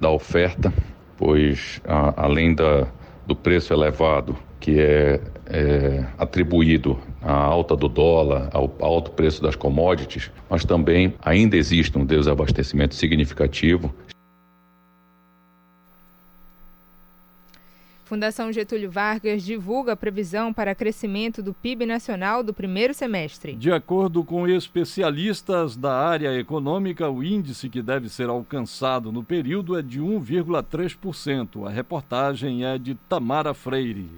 da oferta, pois a, além da, do preço elevado que é, é, atribuído à alta do dólar, ao alto preço das commodities, mas também ainda existe um desabastecimento significativo Fundação Getúlio Vargas divulga a previsão para crescimento do PIB nacional do primeiro semestre. De acordo com especialistas da área econômica, o índice que deve ser alcançado no período é de 1,3%. A reportagem é de Tamara Freire.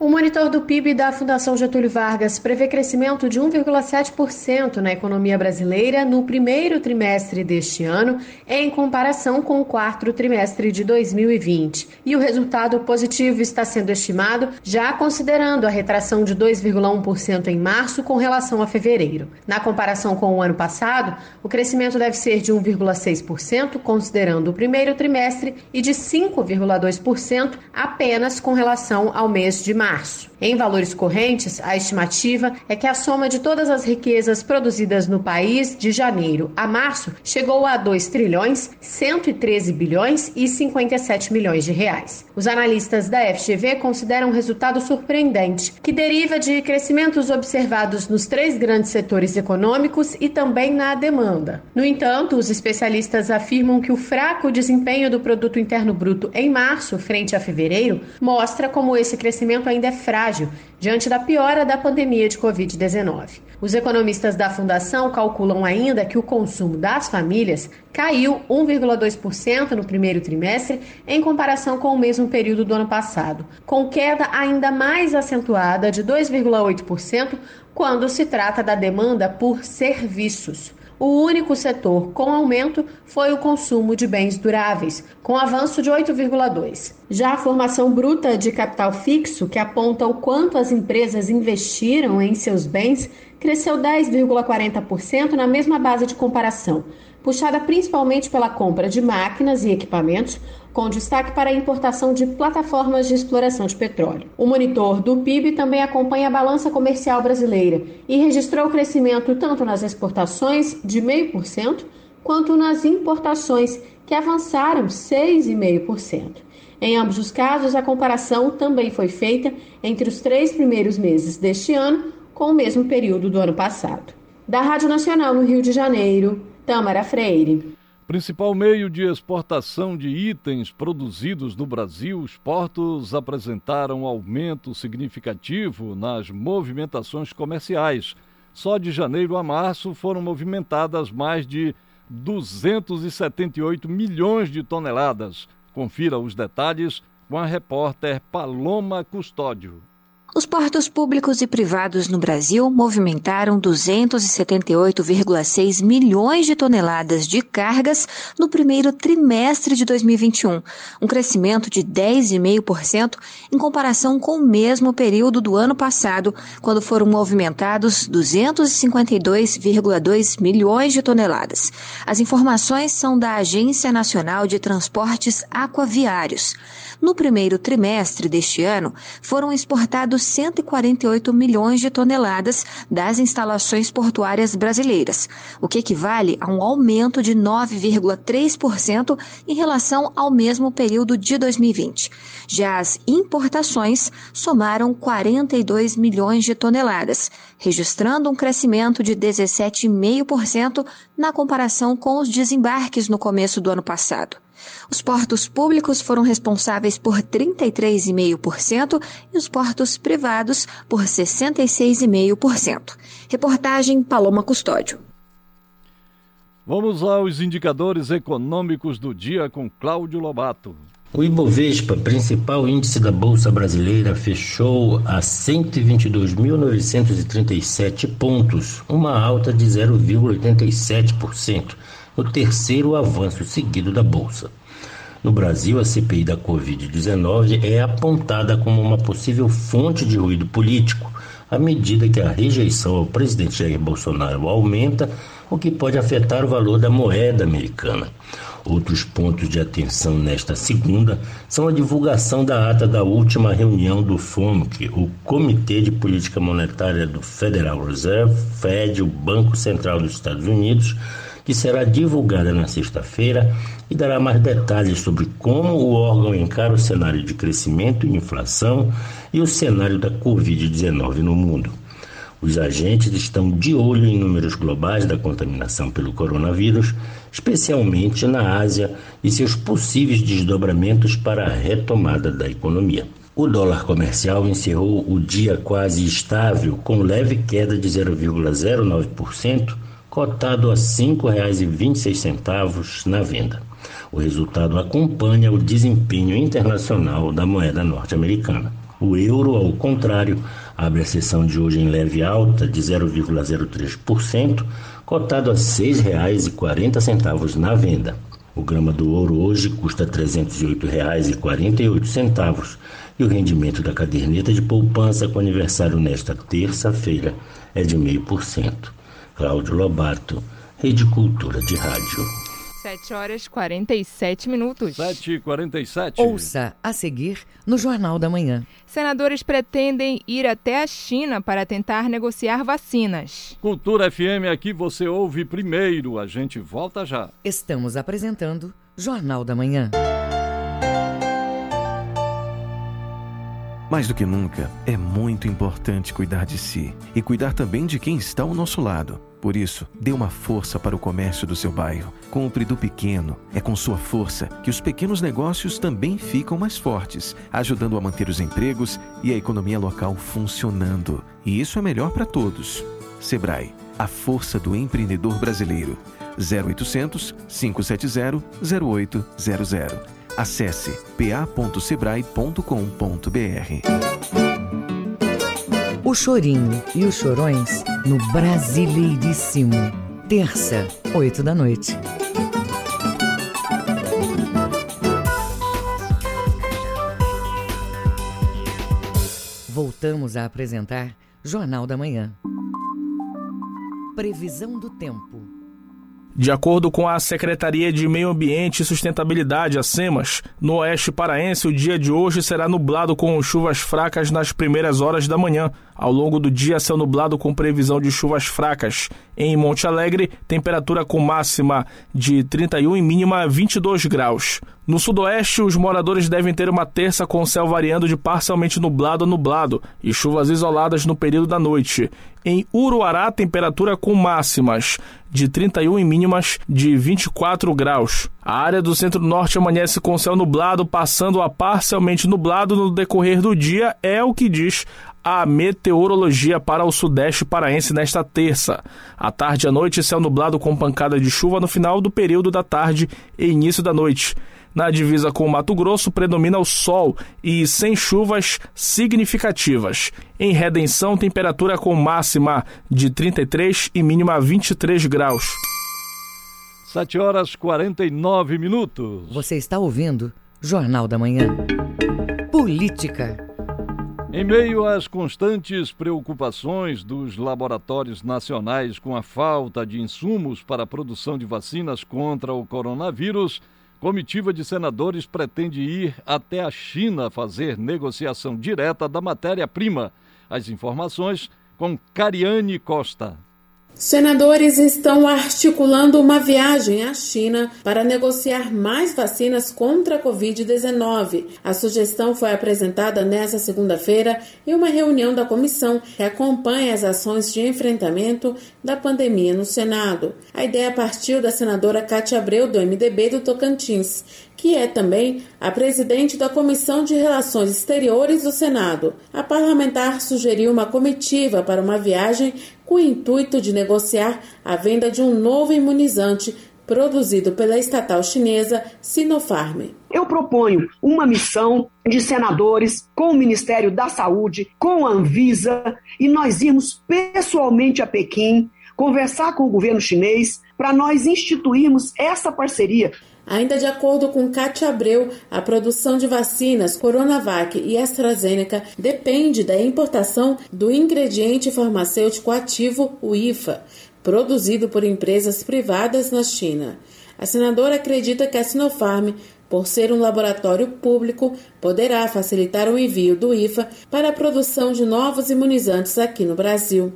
O monitor do PIB da Fundação Getúlio Vargas prevê crescimento de 1,7% na economia brasileira no primeiro trimestre deste ano, em comparação com o quarto trimestre de 2020. E o resultado positivo está sendo estimado já considerando a retração de 2,1% em março com relação a fevereiro. Na comparação com o ano passado, o crescimento deve ser de 1,6%, considerando o primeiro trimestre, e de 5,2% apenas com relação ao mês de março março. Em valores correntes, a estimativa é que a soma de todas as riquezas produzidas no país de janeiro a março chegou a 2 trilhões 113 bilhões e 57 milhões de reais. Os analistas da FGV consideram um resultado surpreendente, que deriva de crescimentos observados nos três grandes setores econômicos e também na demanda. No entanto, os especialistas afirmam que o fraco desempenho do produto interno bruto em março frente a fevereiro mostra como esse crescimento ainda é frágil diante da piora da pandemia de Covid-19. Os economistas da Fundação calculam ainda que o consumo das famílias caiu 1,2% no primeiro trimestre em comparação com o mesmo período do ano passado, com queda ainda mais acentuada de 2,8% quando se trata da demanda por serviços. O único setor com aumento foi o consumo de bens duráveis, com avanço de 8,2. Já a formação bruta de capital fixo, que aponta o quanto as empresas investiram em seus bens, cresceu 10,40% na mesma base de comparação, puxada principalmente pela compra de máquinas e equipamentos, com destaque para a importação de plataformas de exploração de petróleo. O monitor do PIB também acompanha a balança comercial brasileira e registrou crescimento tanto nas exportações de 0,5% quanto nas importações, que avançaram 6,5%. Em ambos os casos, a comparação também foi feita entre os três primeiros meses deste ano com o mesmo período do ano passado. Da Rádio Nacional no Rio de Janeiro, Tâmara Freire. Principal meio de exportação de itens produzidos no Brasil, os portos apresentaram aumento significativo nas movimentações comerciais. Só de janeiro a março foram movimentadas mais de 278 milhões de toneladas. Confira os detalhes com a repórter Paloma Custódio. Os portos públicos e privados no Brasil movimentaram 278,6 milhões de toneladas de cargas no primeiro trimestre de 2021, um crescimento de 10,5% em comparação com o mesmo período do ano passado, quando foram movimentados 252,2 milhões de toneladas. As informações são da Agência Nacional de Transportes Aquaviários. No primeiro trimestre deste ano, foram exportados 148 milhões de toneladas das instalações portuárias brasileiras, o que equivale a um aumento de 9,3% em relação ao mesmo período de 2020. Já as importações somaram 42 milhões de toneladas, registrando um crescimento de 17,5% na comparação com os desembarques no começo do ano passado. Os portos públicos foram responsáveis por 33,5% e os portos privados por 66,5%. Reportagem Paloma Custódio. Vamos aos indicadores econômicos do dia com Cláudio Lobato. O Ibovespa, principal índice da Bolsa Brasileira, fechou a 122.937 pontos, uma alta de 0,87%. No terceiro avanço seguido da Bolsa. No Brasil, a CPI da Covid-19 é apontada como uma possível fonte de ruído político, à medida que a rejeição ao presidente Jair Bolsonaro aumenta, o que pode afetar o valor da moeda americana. Outros pontos de atenção nesta segunda são a divulgação da ata da última reunião do FOMC, o Comitê de Política Monetária do Federal Reserve, Fed, o Banco Central dos Estados Unidos, que será divulgada na sexta-feira e dará mais detalhes sobre como o órgão encara o cenário de crescimento e inflação e o cenário da Covid-19 no mundo. Os agentes estão de olho em números globais da contaminação pelo coronavírus, especialmente na Ásia, e seus possíveis desdobramentos para a retomada da economia. O dólar comercial encerrou o dia quase estável, com leve queda de 0,09%, cotado a R$ 5,26 na venda. O resultado acompanha o desempenho internacional da moeda norte-americana. O euro, ao contrário, abre a sessão de hoje em leve alta de 0,03%, cotado a R$ 6,40 na venda. O grama do ouro hoje custa R$ 308,48 e o rendimento da caderneta de poupança com aniversário nesta terça-feira é de 0,5%. Cláudio Lobato, Rede Cultura de Rádio. 7 horas 47 minutos. 7 e 47 Ouça a seguir no Jornal da Manhã. Senadores pretendem ir até a China para tentar negociar vacinas. Cultura FM aqui você ouve primeiro. A gente volta já. Estamos apresentando Jornal da Manhã. Mais do que nunca, é muito importante cuidar de si e cuidar também de quem está ao nosso lado. Por isso, dê uma força para o comércio do seu bairro. Compre do pequeno. É com sua força que os pequenos negócios também ficam mais fortes, ajudando a manter os empregos e a economia local funcionando. E isso é melhor para todos. Sebrae, a força do empreendedor brasileiro. 0800 570 0800. Acesse pa.sebrae.com.br. O Chorinho e os Chorões no Brasileiríssimo. Terça, 8 da noite. Voltamos a apresentar Jornal da Manhã. Previsão do tempo. De acordo com a Secretaria de Meio Ambiente e Sustentabilidade, a SEMAS, no oeste paraense o dia de hoje será nublado com chuvas fracas nas primeiras horas da manhã. Ao longo do dia, céu nublado com previsão de chuvas fracas. Em Monte Alegre, temperatura com máxima de 31 e mínima 22 graus. No sudoeste, os moradores devem ter uma terça com céu variando de parcialmente nublado a nublado e chuvas isoladas no período da noite. Em Uruará, temperatura com máximas de 31 e mínimas de 24 graus. A área do centro-norte amanhece com céu nublado, passando a parcialmente nublado no decorrer do dia, é o que diz a meteorologia para o sudeste paraense nesta terça. À tarde e à noite, céu nublado com pancada de chuva no final do período da tarde e início da noite. Na divisa com o Mato Grosso predomina o sol e sem chuvas significativas. Em Redenção, temperatura com máxima de 33 e mínima 23 graus. 7 horas 49 minutos. Você está ouvindo Jornal da Manhã. Política. Em meio às constantes preocupações dos laboratórios nacionais com a falta de insumos para a produção de vacinas contra o coronavírus, Comitiva de senadores pretende ir até a China fazer negociação direta da matéria-prima. As informações com Cariane Costa. Senadores estão articulando uma viagem à China para negociar mais vacinas contra a Covid-19. A sugestão foi apresentada nesta segunda-feira em uma reunião da comissão que acompanha as ações de enfrentamento da pandemia no Senado. A ideia partiu da senadora Cátia Abreu, do MDB do Tocantins, que é também a presidente da Comissão de Relações Exteriores do Senado. A parlamentar sugeriu uma comitiva para uma viagem com o intuito de negociar a venda de um novo imunizante produzido pela estatal chinesa Sinopharm. Eu proponho uma missão de senadores com o Ministério da Saúde, com a Anvisa, e nós irmos pessoalmente a Pequim conversar com o governo chinês para nós instituirmos essa parceria. Ainda de acordo com Cátia Abreu, a produção de vacinas Coronavac e AstraZeneca depende da importação do ingrediente farmacêutico ativo, o IFA, produzido por empresas privadas na China. A senadora acredita que a Sinopharm, por ser um laboratório público, poderá facilitar o envio do IFA para a produção de novos imunizantes aqui no Brasil.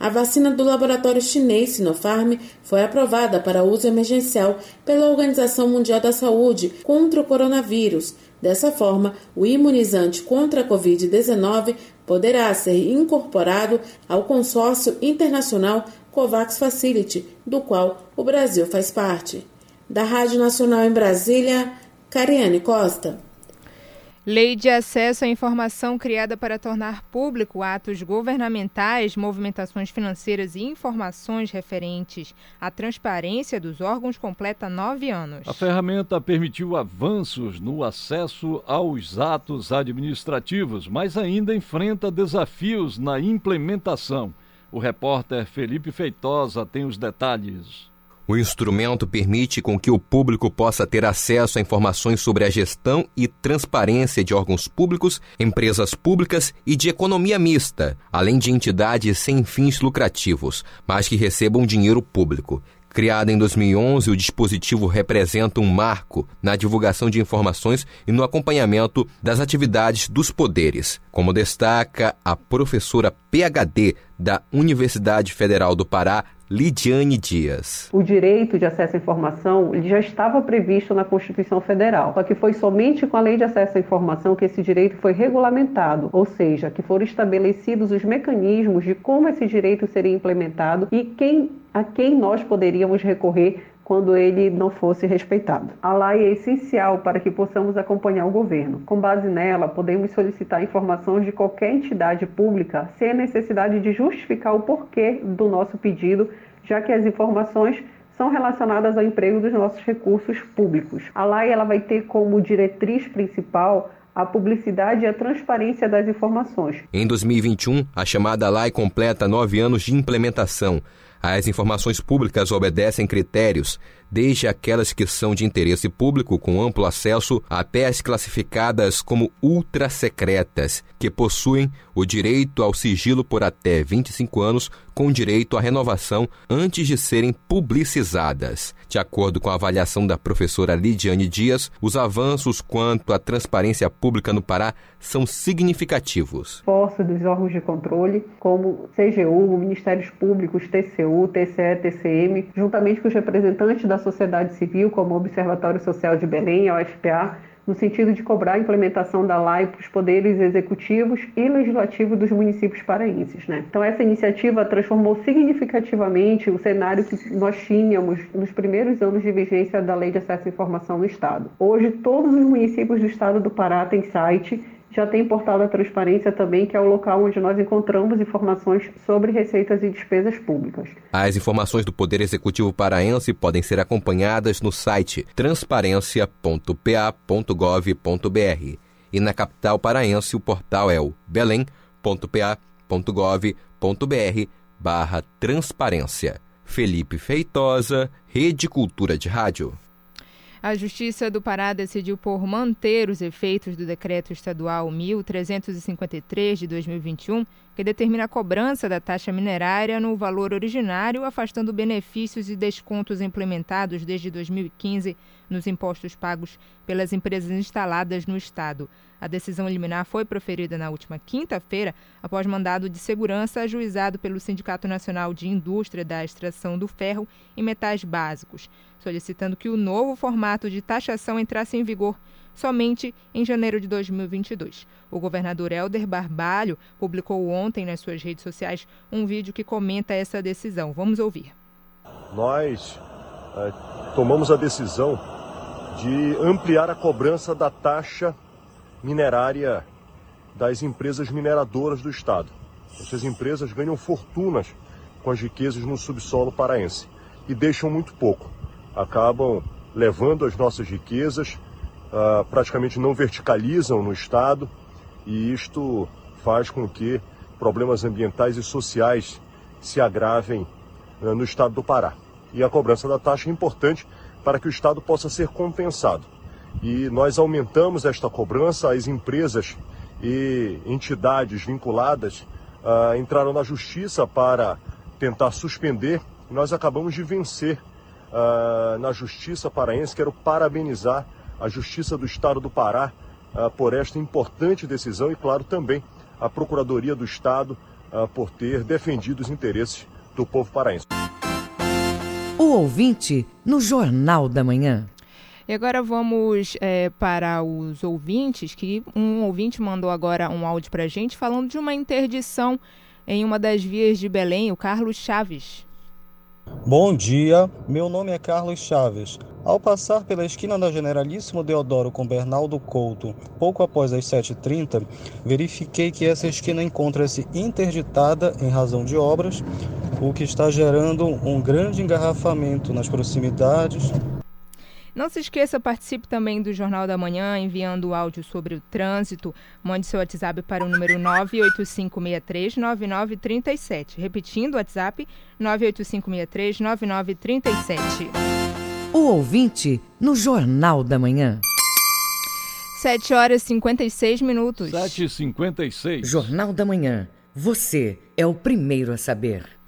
A vacina do laboratório chinês Sinopharm foi aprovada para uso emergencial pela Organização Mundial da Saúde contra o coronavírus. Dessa forma, o imunizante contra a Covid-19 poderá ser incorporado ao consórcio internacional COVAX Facility, do qual o Brasil faz parte. Da Rádio Nacional em Brasília, Cariane Costa. Lei de acesso à informação criada para tornar público atos governamentais, movimentações financeiras e informações referentes à transparência dos órgãos completa nove anos. A ferramenta permitiu avanços no acesso aos atos administrativos, mas ainda enfrenta desafios na implementação. O repórter Felipe Feitosa tem os detalhes. O instrumento permite com que o público possa ter acesso a informações sobre a gestão e transparência de órgãos públicos, empresas públicas e de economia mista, além de entidades sem fins lucrativos, mas que recebam dinheiro público. Criado em 2011, o dispositivo representa um marco na divulgação de informações e no acompanhamento das atividades dos poderes, como destaca a professora PhD da Universidade Federal do Pará, Lidiane Dias. O direito de acesso à informação já estava previsto na Constituição Federal, só que foi somente com a Lei de Acesso à Informação que esse direito foi regulamentado, ou seja, que foram estabelecidos os mecanismos de como esse direito seria implementado e quem a quem nós poderíamos recorrer quando ele não fosse respeitado. A lei é essencial para que possamos acompanhar o governo. Com base nela, podemos solicitar informações de qualquer entidade pública sem a necessidade de justificar o porquê do nosso pedido, já que as informações são relacionadas ao emprego dos nossos recursos públicos. A lei ela vai ter como diretriz principal a publicidade e a transparência das informações. Em 2021, a chamada lei completa nove anos de implementação. As informações públicas obedecem critérios, desde aquelas que são de interesse público com amplo acesso até as classificadas como ultrasecretas, que possuem o direito ao sigilo por até 25 anos, com direito à renovação antes de serem publicizadas. De acordo com a avaliação da professora Lidiane Dias, os avanços quanto à transparência pública no Pará são significativos. Esforço dos órgãos de controle, como CGU, Ministérios Públicos, TCU, TCE, TCM, juntamente com os representantes da sociedade civil, como o Observatório Social de Belém, a UFPA, no sentido de cobrar a implementação da lei para os poderes executivos e legislativos dos municípios paraenses. Né? Então, essa iniciativa transformou significativamente o cenário que nós tínhamos nos primeiros anos de vigência da Lei de Acesso à Informação no Estado. Hoje, todos os municípios do Estado do Pará têm site já tem portal da transparência também, que é o local onde nós encontramos informações sobre receitas e despesas públicas. As informações do Poder Executivo Paraense podem ser acompanhadas no site transparência.pa.gov.br e na capital paraense o portal é o belém.pa.gov.br barra transparência. Felipe Feitosa, Rede Cultura de Rádio. A Justiça do Pará decidiu por manter os efeitos do Decreto Estadual 1353 de 2021, que determina a cobrança da taxa minerária no valor originário, afastando benefícios e descontos implementados desde 2015 nos impostos pagos pelas empresas instaladas no Estado. A decisão liminar foi proferida na última quinta-feira, após mandado de segurança ajuizado pelo Sindicato Nacional de Indústria da Extração do Ferro e Metais Básicos solicitando que o novo formato de taxação entrasse em vigor somente em janeiro de 2022. O governador Helder Barbalho publicou ontem nas suas redes sociais um vídeo que comenta essa decisão. Vamos ouvir. Nós é, tomamos a decisão de ampliar a cobrança da taxa minerária das empresas mineradoras do Estado. Essas empresas ganham fortunas com as riquezas no subsolo paraense e deixam muito pouco acabam levando as nossas riquezas, uh, praticamente não verticalizam no Estado e isto faz com que problemas ambientais e sociais se agravem uh, no estado do Pará. E a cobrança da taxa é importante para que o estado possa ser compensado. E nós aumentamos esta cobrança, as empresas e entidades vinculadas uh, entraram na justiça para tentar suspender. Nós acabamos de vencer uh, na justiça paraense. Quero parabenizar a Justiça do Estado do Pará uh, por esta importante decisão e, claro, também a Procuradoria do Estado por ter defendido os interesses do povo paraense. Ouvinte no Jornal da Manhã. E agora vamos é, para os ouvintes, que um ouvinte mandou agora um áudio para a gente falando de uma interdição em uma das vias de Belém, o Carlos Chaves. Bom dia, meu nome é Carlos Chaves. Ao passar pela esquina da Generalíssimo Deodoro com Bernardo Couto, pouco após as 7h30, verifiquei que essa esquina encontra-se interditada em razão de obras, o que está gerando um grande engarrafamento nas proximidades não se esqueça, participe também do Jornal da Manhã, enviando o áudio sobre o trânsito. Mande seu WhatsApp para o número 985639937. Repetindo o WhatsApp, 985639937. O ouvinte no Jornal da Manhã. 7 horas e 56 minutos. 7 e 56. Jornal da Manhã. Você é o primeiro a saber.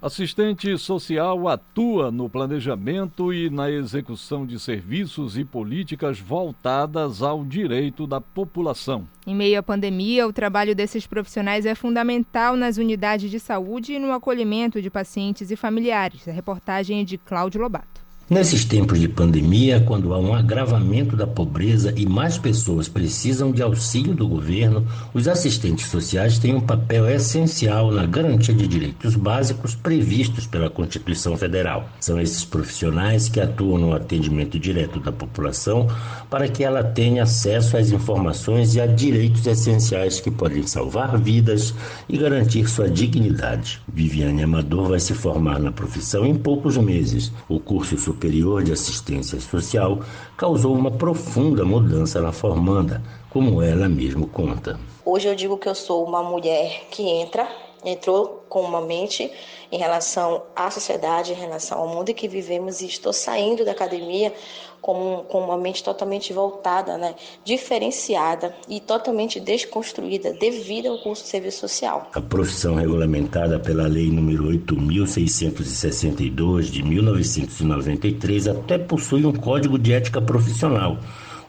Assistente social atua no planejamento e na execução de serviços e políticas voltadas ao direito da população. Em meio à pandemia, o trabalho desses profissionais é fundamental nas unidades de saúde e no acolhimento de pacientes e familiares. A reportagem é de Cláudio Lobato. Nesses tempos de pandemia, quando há um agravamento da pobreza e mais pessoas precisam de auxílio do governo, os assistentes sociais têm um papel essencial na garantia de direitos básicos previstos pela Constituição Federal. São esses profissionais que atuam no atendimento direto da população para que ela tenha acesso às informações e a direitos essenciais que podem salvar vidas e garantir sua dignidade. Viviane Amador vai se formar na profissão em poucos meses. O curso Superior de Assistência Social causou uma profunda mudança na formanda, como ela mesmo conta. Hoje eu digo que eu sou uma mulher que entra, entrou com uma mente em relação à sociedade, em relação ao mundo em que vivemos e estou saindo da academia com, com uma mente totalmente voltada, né, diferenciada e totalmente desconstruída devido ao curso de serviço social. A profissão regulamentada pela Lei nº 8.662 de 1993 até possui um código de ética profissional.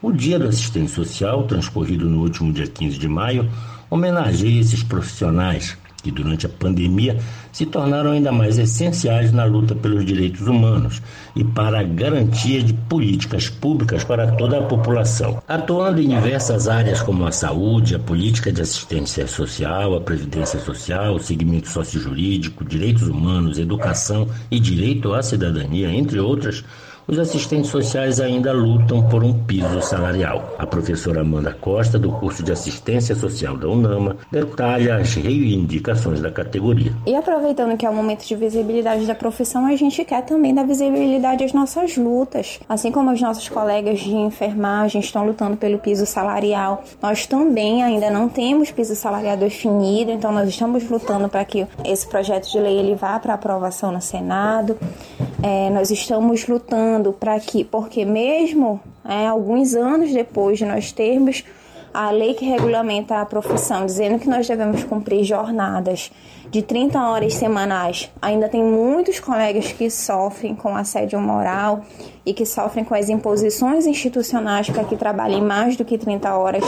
O Dia do Assistente Social, transcorrido no último dia 15 de maio, homenageia esses profissionais que durante a pandemia se tornaram ainda mais essenciais na luta pelos direitos humanos e para a garantia de políticas públicas para toda a população. Atuando em diversas áreas como a saúde, a política de assistência social, a previdência social, o segmento sociojurídico, direitos humanos, educação e direito à cidadania, entre outras, os assistentes sociais ainda lutam por um piso salarial. A professora Amanda Costa, do curso de Assistência Social da UNAMA, detalha as reivindicações da categoria. E aproveitando que é o momento de visibilidade da profissão, a gente quer também dar visibilidade às nossas lutas. Assim como os nossos colegas de enfermagem estão lutando pelo piso salarial, nós também ainda não temos piso salarial definido, então nós estamos lutando para que esse projeto de lei ele vá para aprovação no Senado. É, nós estamos lutando para que, porque mesmo é, alguns anos depois de nós termos a lei que regulamenta a profissão, dizendo que nós devemos cumprir jornadas de 30 horas semanais, ainda tem muitos colegas que sofrem com assédio moral e que sofrem com as imposições institucionais para que trabalhem mais do que 30 horas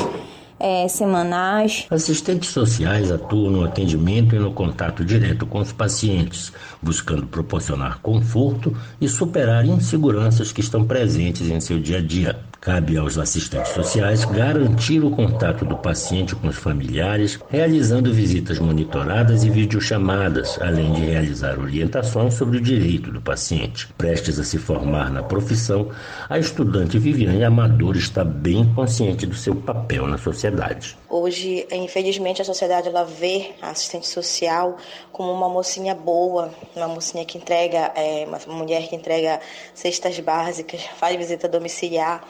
é, semanais. Assistentes sociais atuam no atendimento e no contato direto com os pacientes, buscando proporcionar conforto e superar inseguranças que estão presentes em seu dia a dia. Cabe aos assistentes sociais garantir o contato do paciente com os familiares, realizando visitas monitoradas e videochamadas, além de realizar orientações sobre o direito do paciente. Prestes a se formar na profissão, a estudante Viviane Amador está bem consciente do seu papel na sociedade. Hoje, infelizmente, a sociedade ela vê a assistente social como uma mocinha boa, uma mocinha que entrega, é, uma mulher que entrega cestas básicas, faz visita domiciliar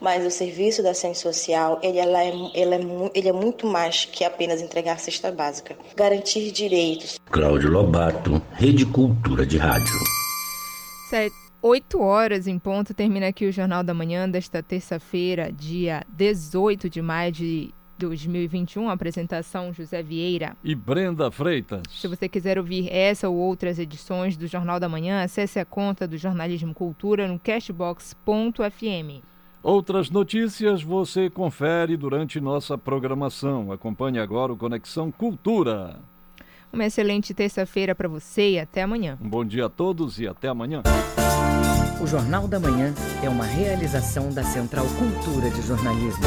Mas o serviço da assistência social, ele, ela é, ele, é, ele é muito mais que apenas entregar a cesta básica. Garantir direitos. Cláudio Lobato, Rede Cultura de Rádio. Certo. 8 horas em ponto, termina aqui o Jornal da Manhã desta terça-feira, dia 18 de maio de 2021, apresentação José Vieira e Brenda Freitas. Se você quiser ouvir essa ou outras edições do Jornal da Manhã, acesse a conta do Jornalismo Cultura no cashbox.fm. Outras notícias você confere durante nossa programação. Acompanhe agora o Conexão Cultura. Uma excelente terça-feira para você e até amanhã. Um bom dia a todos e até amanhã. O Jornal da Manhã é uma realização da Central Cultura de Jornalismo.